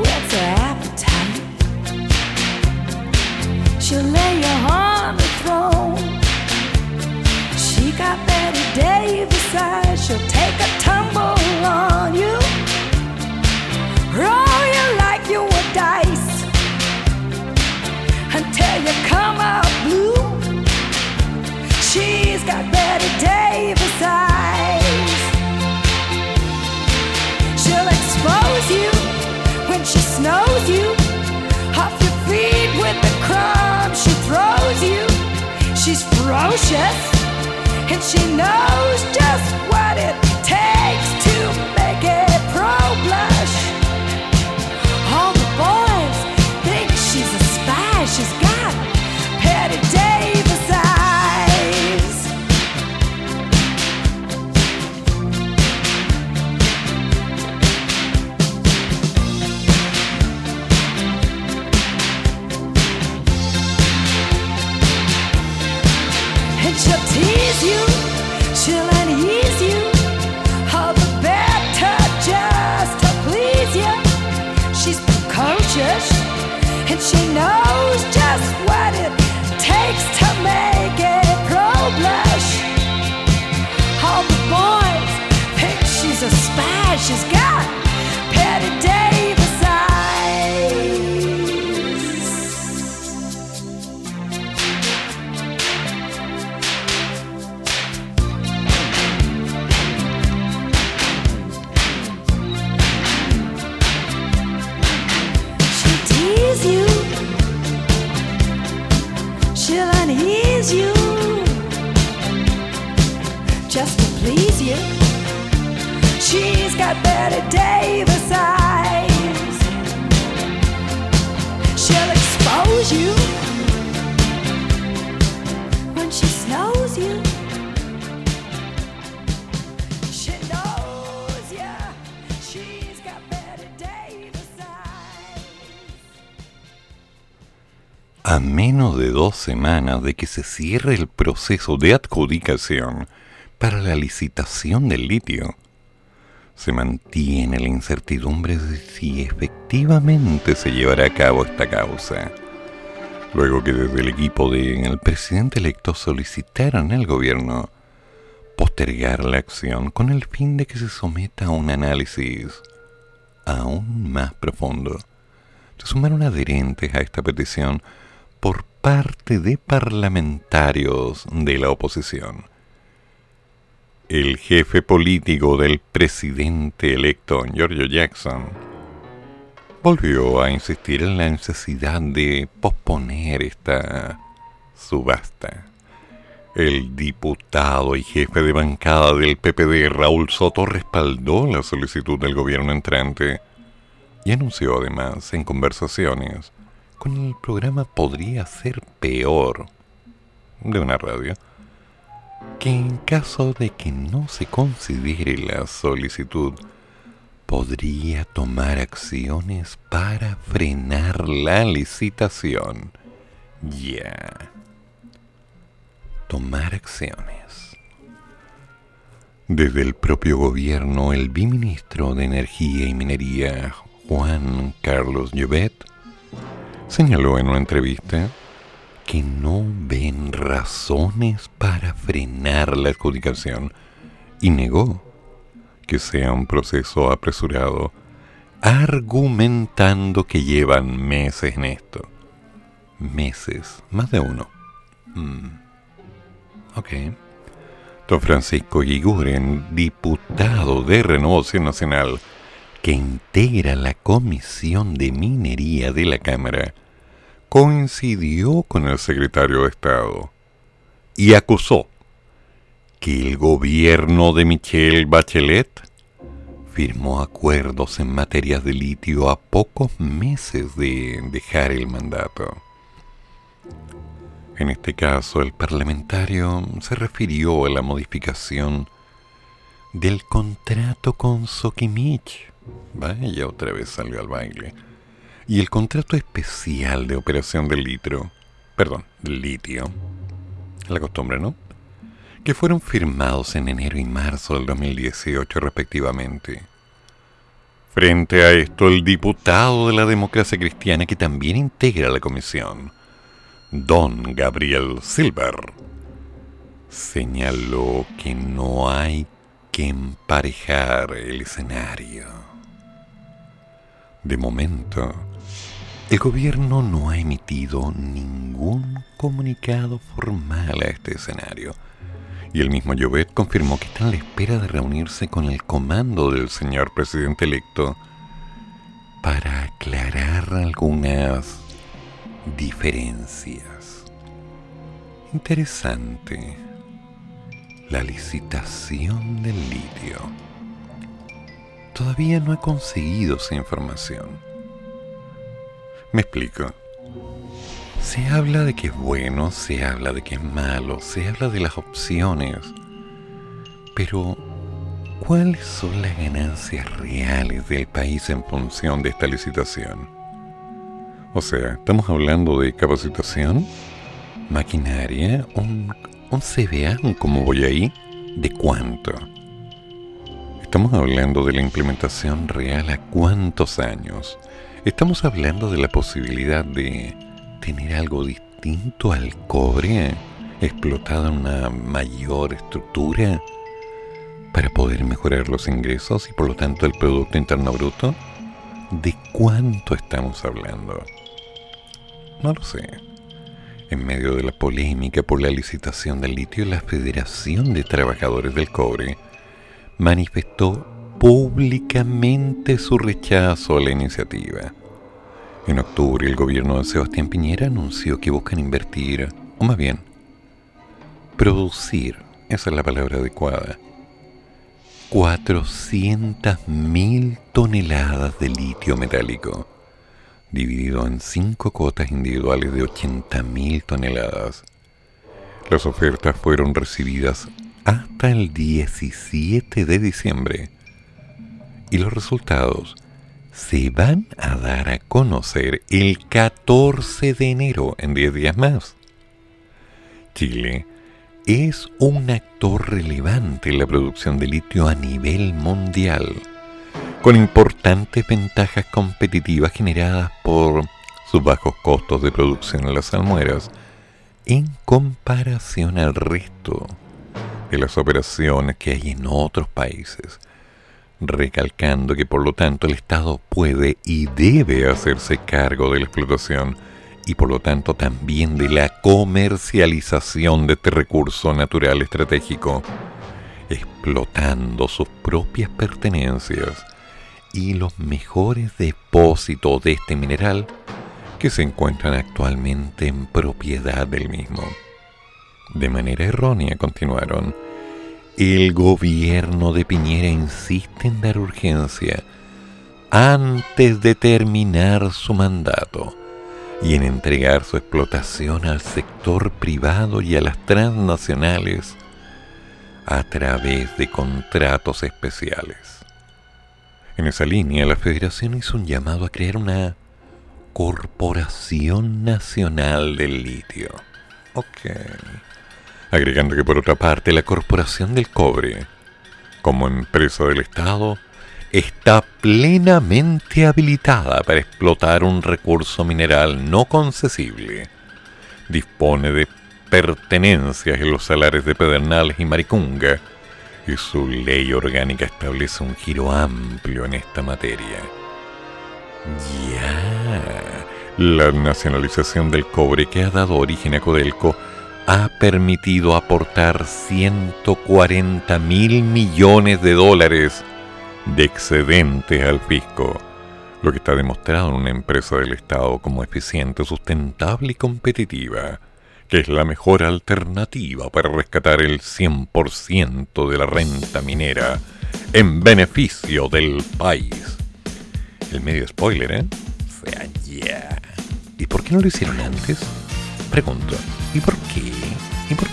What's her appetite? She'll lay you on the throne. She got Betty Davis eyes. She'll take a tumble on you, and she knows just what it she's A menos de dos semanas de que se cierre el proceso de adjudicación para la licitación del litio, se mantiene la incertidumbre de si efectivamente se llevará a cabo esta causa. Luego que desde el equipo del presidente electo solicitaran al gobierno postergar la acción con el fin de que se someta a un análisis aún más profundo. Se sumaron adherentes a esta petición por parte de parlamentarios de la oposición. El jefe político del presidente electo, Giorgio Jackson, volvió a insistir en la necesidad de posponer esta subasta. El diputado y jefe de bancada del PPD, Raúl Soto, respaldó la solicitud del gobierno entrante y anunció además en conversaciones con el programa Podría ser peor de una radio que en caso de que no se considere la solicitud podría tomar acciones para frenar la licitación. Ya. Tomar acciones. Desde el propio gobierno, el biministro de Energía y Minería, Juan Carlos Llobet, señaló en una entrevista que no ven razones para frenar la adjudicación y negó que sea un proceso apresurado, argumentando que llevan meses en esto. Meses, más de uno. Mm. Ok. Don Francisco Guiguren, diputado de Renovación Nacional, que integra la Comisión de Minería de la Cámara, coincidió con el secretario de Estado y acusó que el gobierno de Michelle Bachelet firmó acuerdos en materias de litio a pocos meses de dejar el mandato. En este caso, el parlamentario se refirió a la modificación del contrato con Sokimich. Vaya, otra vez salió al baile. Y el contrato especial de operación del litro, perdón, del litio, la costumbre, ¿no? Que fueron firmados en enero y marzo del 2018 respectivamente. Frente a esto, el diputado de la democracia cristiana que también integra la comisión, Don Gabriel Silver, señaló que no hay que emparejar el escenario. De momento, el gobierno no ha emitido ningún comunicado formal a este escenario. Y el mismo Llobet confirmó que está a la espera de reunirse con el comando del señor presidente electo para aclarar algunas diferencias. Interesante. La licitación del litio. Todavía no he conseguido esa información. Me explico. Se habla de que es bueno, se habla de que es malo, se habla de las opciones. Pero, ¿cuáles son las ganancias reales del país en función de esta licitación? O sea, estamos hablando de capacitación, maquinaria, un, un CBA, un como voy ahí, ¿de cuánto? Estamos hablando de la implementación real a cuántos años. Estamos hablando de la posibilidad de tener algo distinto al cobre explotado en una mayor estructura para poder mejorar los ingresos y por lo tanto el Producto Interno Bruto? ¿De cuánto estamos hablando? No lo sé. En medio de la polémica por la licitación del litio, la Federación de Trabajadores del Cobre manifestó públicamente su rechazo a la iniciativa. En octubre, el gobierno de Sebastián Piñera anunció que buscan invertir, o más bien, producir, esa es la palabra adecuada, 400.000 toneladas de litio metálico, dividido en cinco cotas individuales de 80.000 toneladas. Las ofertas fueron recibidas hasta el 17 de diciembre y los resultados se van a dar a conocer el 14 de enero, en 10 días más. Chile es un actor relevante en la producción de litio a nivel mundial, con importantes ventajas competitivas generadas por sus bajos costos de producción en las almueras en comparación al resto de las operaciones que hay en otros países, recalcando que por lo tanto el Estado puede y debe hacerse cargo de la explotación y por lo tanto también de la comercialización de este recurso natural estratégico, explotando sus propias pertenencias y los mejores depósitos de este mineral que se encuentran actualmente en propiedad del mismo. De manera errónea continuaron, el gobierno de Piñera insiste en dar urgencia antes de terminar su mandato y en entregar su explotación al sector privado y a las transnacionales a través de contratos especiales. En esa línea, la Federación hizo un llamado a crear una Corporación Nacional del Litio. Ok. Agregando que por otra parte, la Corporación del Cobre, como empresa del Estado, está plenamente habilitada para explotar un recurso mineral no concesible. Dispone de pertenencias en los salares de Pedernales y Maricunga y su ley orgánica establece un giro amplio en esta materia. Ya, la nacionalización del cobre que ha dado origen a Codelco ha permitido aportar 140 mil millones de dólares de excedentes al fisco, lo que está demostrado en una empresa del Estado como eficiente, sustentable y competitiva, que es la mejor alternativa para rescatar el 100% de la renta minera en beneficio del país. El medio spoiler, ¿eh? Sea ya. ¿Y por qué no lo hicieron antes? Pregunto, ¿y por qué? ¿Y por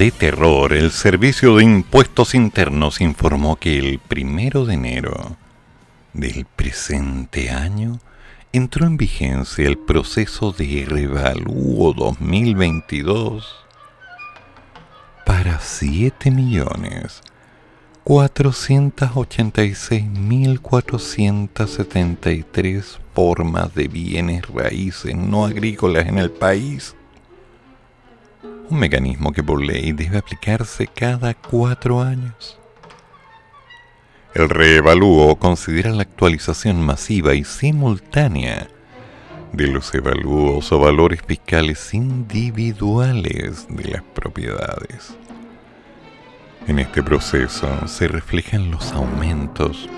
de terror, el Servicio de Impuestos Internos informó que el primero de enero del presente año entró en vigencia el proceso de revalúo 2022 para 7 millones 486.473 formas de bienes raíces no agrícolas en el país. Un mecanismo que por ley debe aplicarse cada cuatro años. El reevalúo considera la actualización masiva y simultánea de los evalúos o valores fiscales individuales de las propiedades. En este proceso se reflejan los aumentos,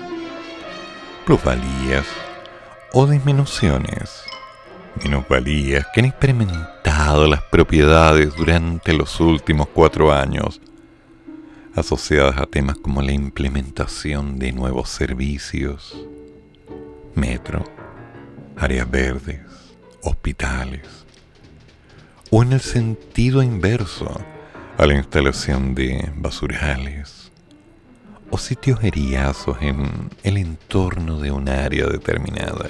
plusvalías o disminuciones, minusvalías que han experimentado las propiedades durante los últimos cuatro años asociadas a temas como la implementación de nuevos servicios, metro, áreas verdes, hospitales, o en el sentido inverso a la instalación de basurales o sitios heriazos en el entorno de un área determinada.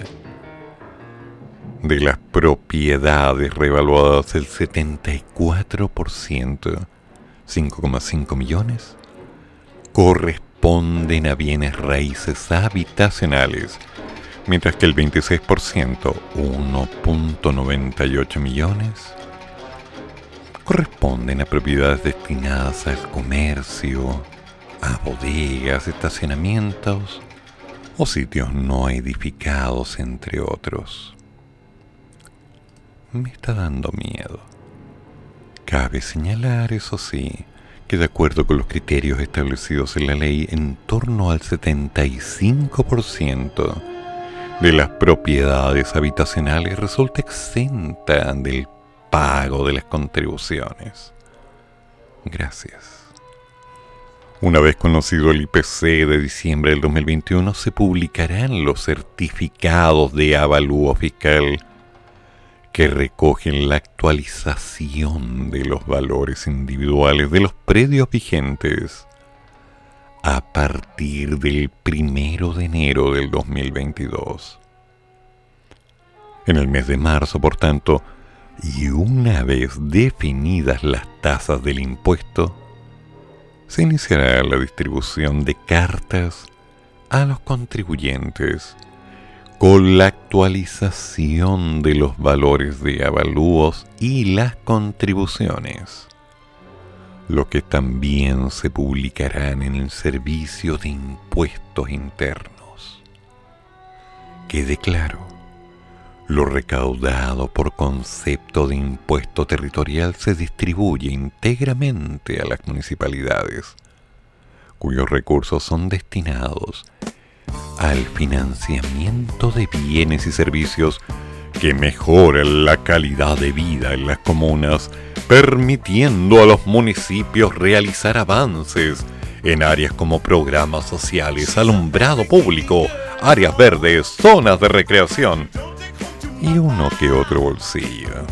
De las propiedades revaluadas el 74%, 5,5 millones, corresponden a bienes raíces habitacionales, mientras que el 26%, 1.98 millones, corresponden a propiedades destinadas al comercio, a bodegas, estacionamientos o sitios no edificados, entre otros. Me está dando miedo. Cabe señalar, eso sí, que de acuerdo con los criterios establecidos en la ley, en torno al 75% de las propiedades habitacionales resulta exenta del pago de las contribuciones. Gracias. Una vez conocido el IPC de diciembre del 2021, se publicarán los certificados de avalúo fiscal que recogen la actualización de los valores individuales de los predios vigentes a partir del primero de enero del 2022. En el mes de marzo, por tanto, y una vez definidas las tasas del impuesto, se iniciará la distribución de cartas a los contribuyentes con la actualización de los valores de avalúos y las contribuciones, lo que también se publicarán en el Servicio de Impuestos Internos. Quede claro, lo recaudado por concepto de impuesto territorial se distribuye íntegramente a las municipalidades, cuyos recursos son destinados al financiamiento de bienes y servicios que mejoran la calidad de vida en las comunas, permitiendo a los municipios realizar avances en áreas como programas sociales, alumbrado público, áreas verdes, zonas de recreación y uno que otro bolsillo.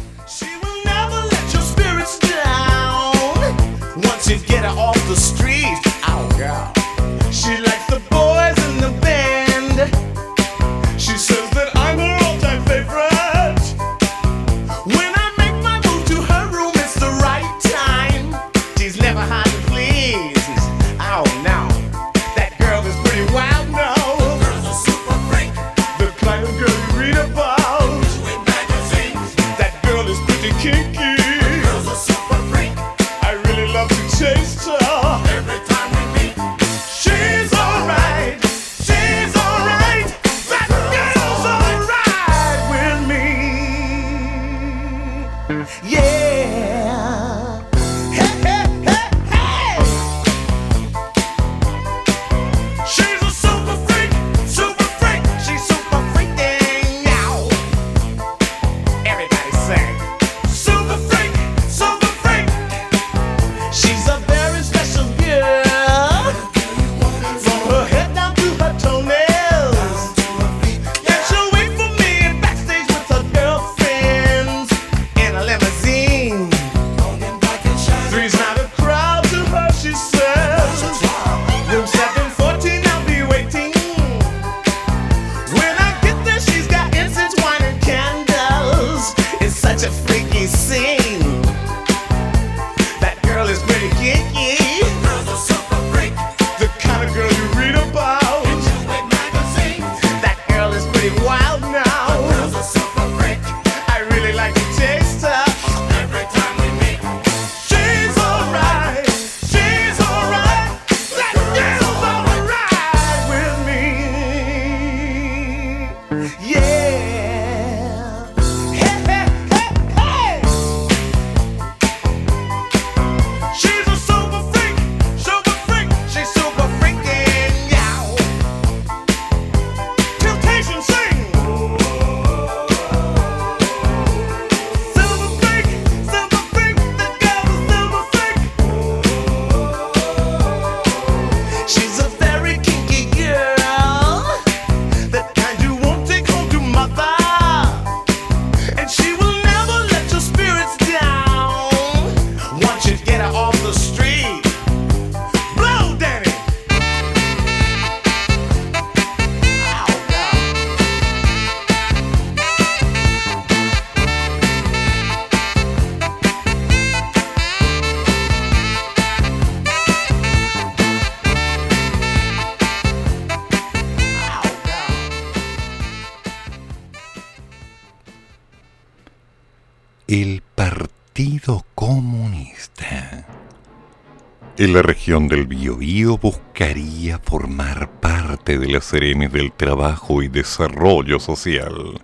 Del Biobío buscaría formar parte de las serenes del trabajo y desarrollo social.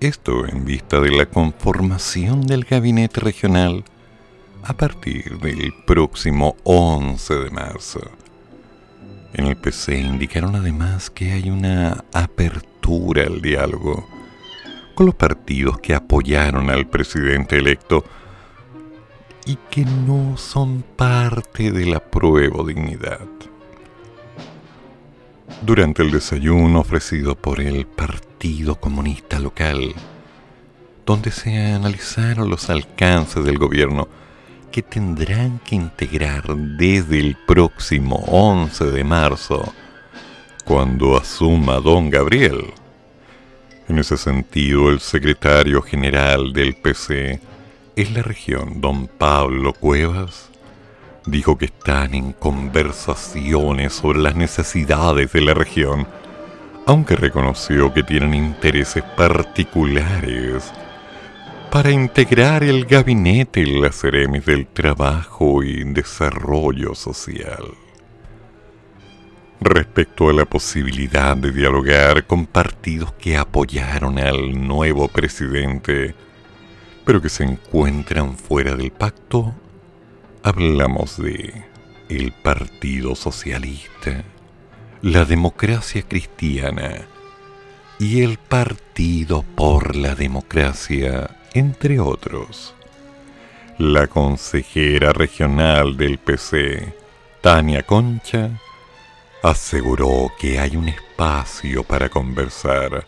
Esto en vista de la conformación del gabinete regional a partir del próximo 11 de marzo. En el PC indicaron además que hay una apertura al diálogo con los partidos que apoyaron al presidente electo y que no son parte de la prueba dignidad. Durante el desayuno ofrecido por el Partido Comunista Local, donde se analizaron los alcances del gobierno que tendrán que integrar desde el próximo 11 de marzo, cuando asuma don Gabriel. En ese sentido, el secretario general del PC en la región, don Pablo Cuevas, dijo que están en conversaciones sobre las necesidades de la región, aunque reconoció que tienen intereses particulares para integrar el gabinete en las Ceremis del Trabajo y Desarrollo Social. Respecto a la posibilidad de dialogar con partidos que apoyaron al nuevo presidente, pero que se encuentran fuera del pacto, hablamos de el Partido Socialista, la Democracia Cristiana y el Partido por la Democracia entre otros. La consejera regional del PC, Tania Concha, aseguró que hay un espacio para conversar,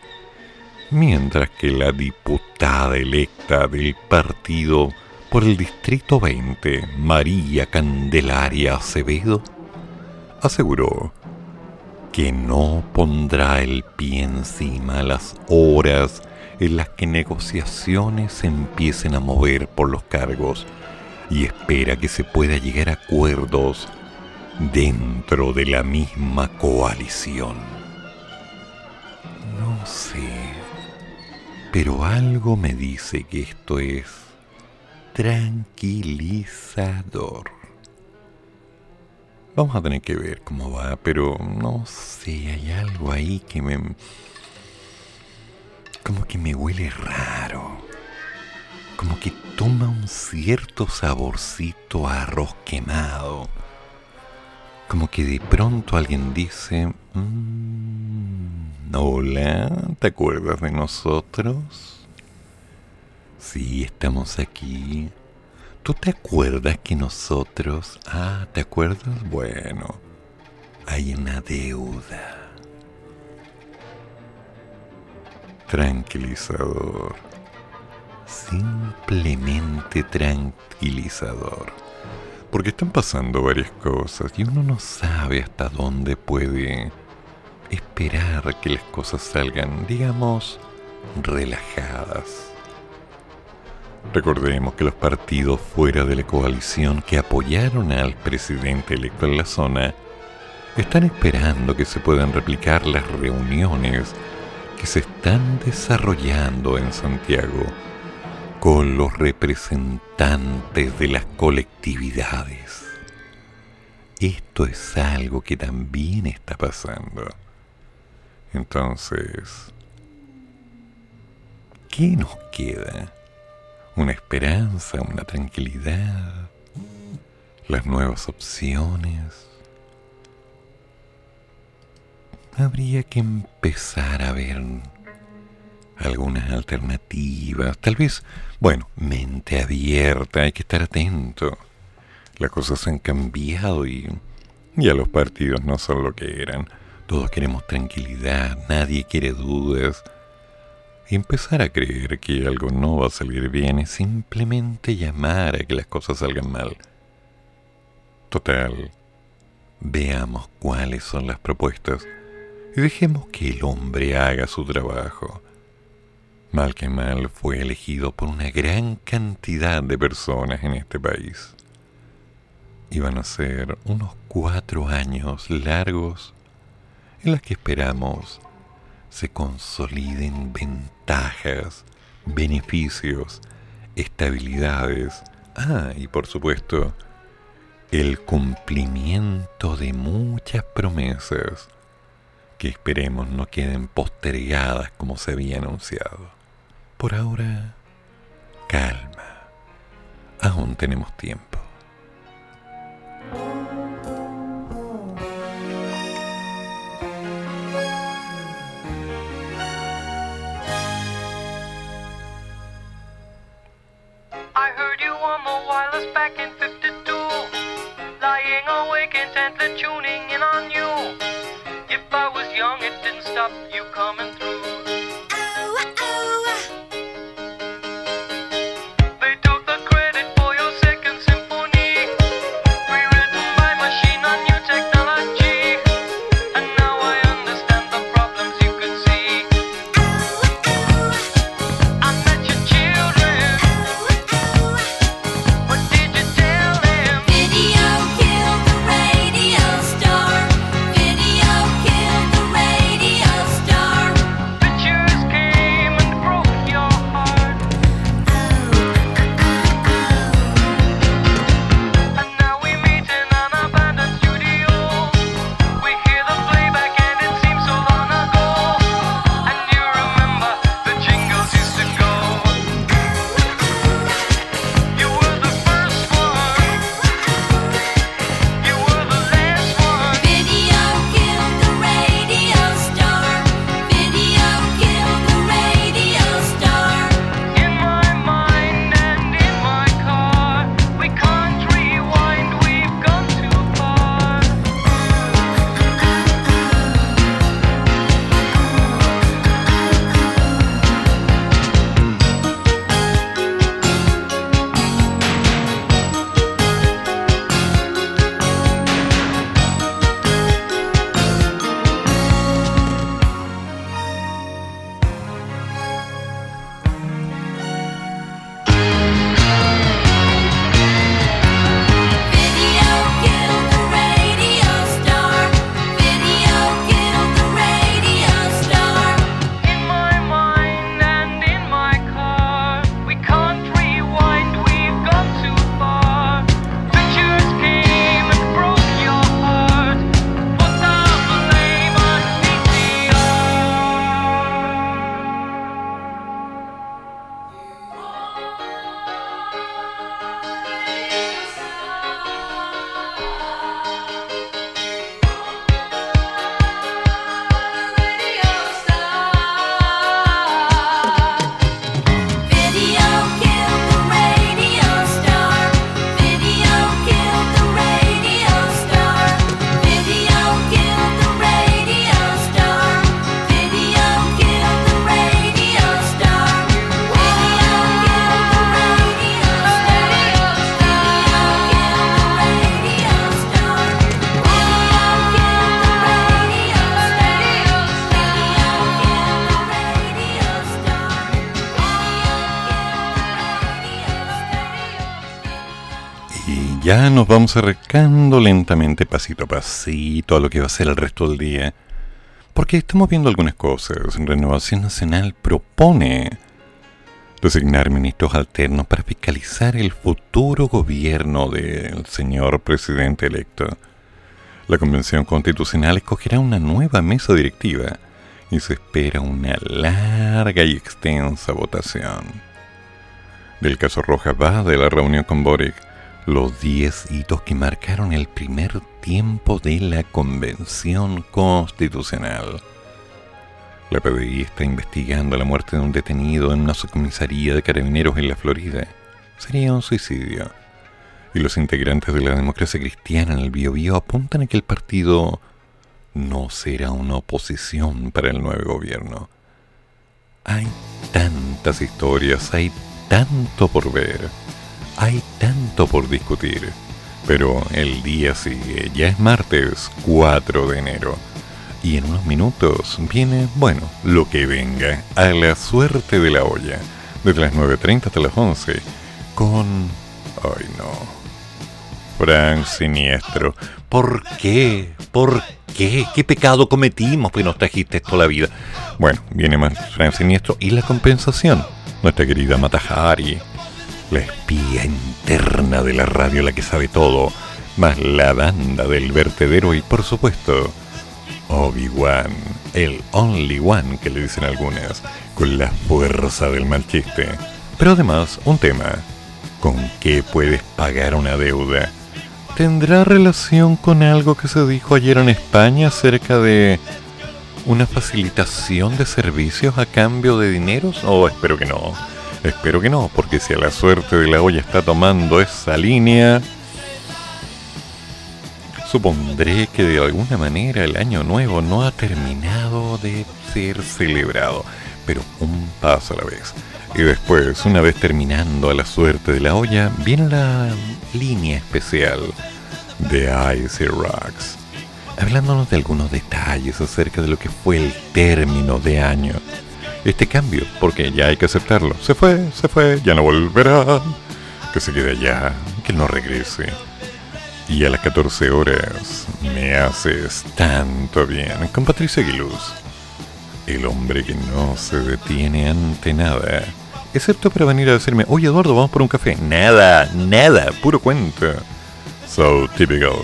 mientras que la diputada electa del partido por el Distrito 20, María Candelaria Acevedo, aseguró que no pondrá el pie encima las horas en las que negociaciones empiecen a mover por los cargos y espera que se pueda llegar a acuerdos dentro de la misma coalición. No sé, pero algo me dice que esto es tranquilizador. Vamos a tener que ver cómo va, pero no sé, hay algo ahí que me como que me huele raro. Como que toma un cierto saborcito a arroz quemado. Como que de pronto alguien dice, "Mm, hola, ¿te acuerdas de nosotros? Sí, estamos aquí. ¿Tú te acuerdas que nosotros... Ah, ¿te acuerdas? Bueno, hay una deuda. tranquilizador. Simplemente tranquilizador. Porque están pasando varias cosas y uno no sabe hasta dónde puede esperar que las cosas salgan, digamos, relajadas. Recordemos que los partidos fuera de la coalición que apoyaron al presidente electo en la zona están esperando que se puedan replicar las reuniones que se están desarrollando en Santiago con los representantes de las colectividades. Esto es algo que también está pasando. Entonces, ¿qué nos queda? ¿Una esperanza? ¿Una tranquilidad? ¿Las nuevas opciones? habría que empezar a ver algunas alternativas. Tal vez, bueno, mente abierta, hay que estar atento. Las cosas han cambiado y ya los partidos no son lo que eran. Todos queremos tranquilidad, nadie quiere dudas. Y empezar a creer que algo no va a salir bien es simplemente llamar a que las cosas salgan mal. Total, veamos cuáles son las propuestas y dejemos que el hombre haga su trabajo. Mal que mal fue elegido por una gran cantidad de personas en este país. Iban a ser unos cuatro años largos en los que esperamos se consoliden ventajas, beneficios estabilidades. Ah, y por supuesto, el cumplimiento de muchas promesas que esperemos no queden postergadas como se había anunciado. Por ahora, calma. Aún tenemos tiempo. Wireless back in 52. Lying awake intently tuning in on you. If I was young, it didn't stop you coming through. Nos vamos acercando lentamente, pasito a pasito, a lo que va a ser el resto del día. Porque estamos viendo algunas cosas. Renovación Nacional propone designar ministros alternos para fiscalizar el futuro gobierno del señor presidente electo. La Convención Constitucional escogerá una nueva mesa directiva y se espera una larga y extensa votación. Del caso Rojas va de la reunión con Boric, los 10 hitos que marcaron el primer tiempo de la Convención Constitucional. La PDI está investigando la muerte de un detenido en una subcomisaría de carabineros en la Florida. Sería un suicidio. Y los integrantes de la democracia cristiana en el Biobío apuntan a que el partido no será una oposición para el nuevo gobierno. Hay tantas historias, hay tanto por ver, hay tanto por discutir. Pero el día sigue, ya es martes 4 de enero. Y en unos minutos viene, bueno, lo que venga, a la suerte de la olla. Desde las 9.30 hasta las 11. Con... Ay no. Frank Siniestro. ¿Por qué? ¿Por qué? ¿Qué pecado cometimos que nos trajiste esto la vida? Bueno, viene más Frank Siniestro y la compensación. Nuestra querida Matahari. La espía interna de la radio, la que sabe todo, más la banda del vertedero y por supuesto Obi-Wan, el Only One que le dicen algunas, con la fuerza del mal chiste. Pero además, un tema, ¿con qué puedes pagar una deuda? ¿Tendrá relación con algo que se dijo ayer en España acerca de una facilitación de servicios a cambio de dineros? Oh, espero que no. Espero que no, porque si a la suerte de la olla está tomando esa línea, supondré que de alguna manera el año nuevo no ha terminado de ser celebrado, pero un paso a la vez. Y después, una vez terminando a la suerte de la olla, viene la línea especial de Icy Rocks, hablándonos de algunos detalles acerca de lo que fue el término de año. Este cambio, porque ya hay que aceptarlo. Se fue, se fue, ya no volverá. Que se quede allá, que no regrese. Y a las 14 horas me haces tanto bien con Patricia Aguiluz. El hombre que no se detiene ante nada. Excepto para venir a decirme, oye Eduardo, vamos por un café. Nada, nada, puro cuento. So typical.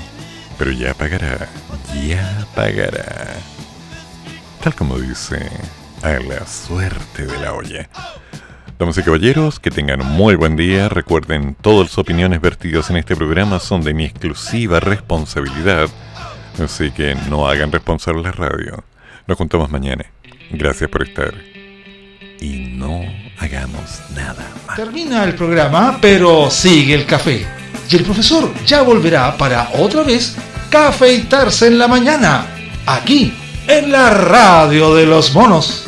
Pero ya pagará, ya pagará. Tal como dice, a la suerte de la olla. Damas y caballeros, que tengan un muy buen día. Recuerden, todas las opiniones vertidas en este programa son de mi exclusiva responsabilidad. Así que no hagan responsable la radio. Nos juntamos mañana. Gracias por estar. Y no hagamos nada más. Termina el programa, pero sigue el café. Y el profesor ya volverá para otra vez cafeitarse en la mañana, aquí, en la radio de los monos.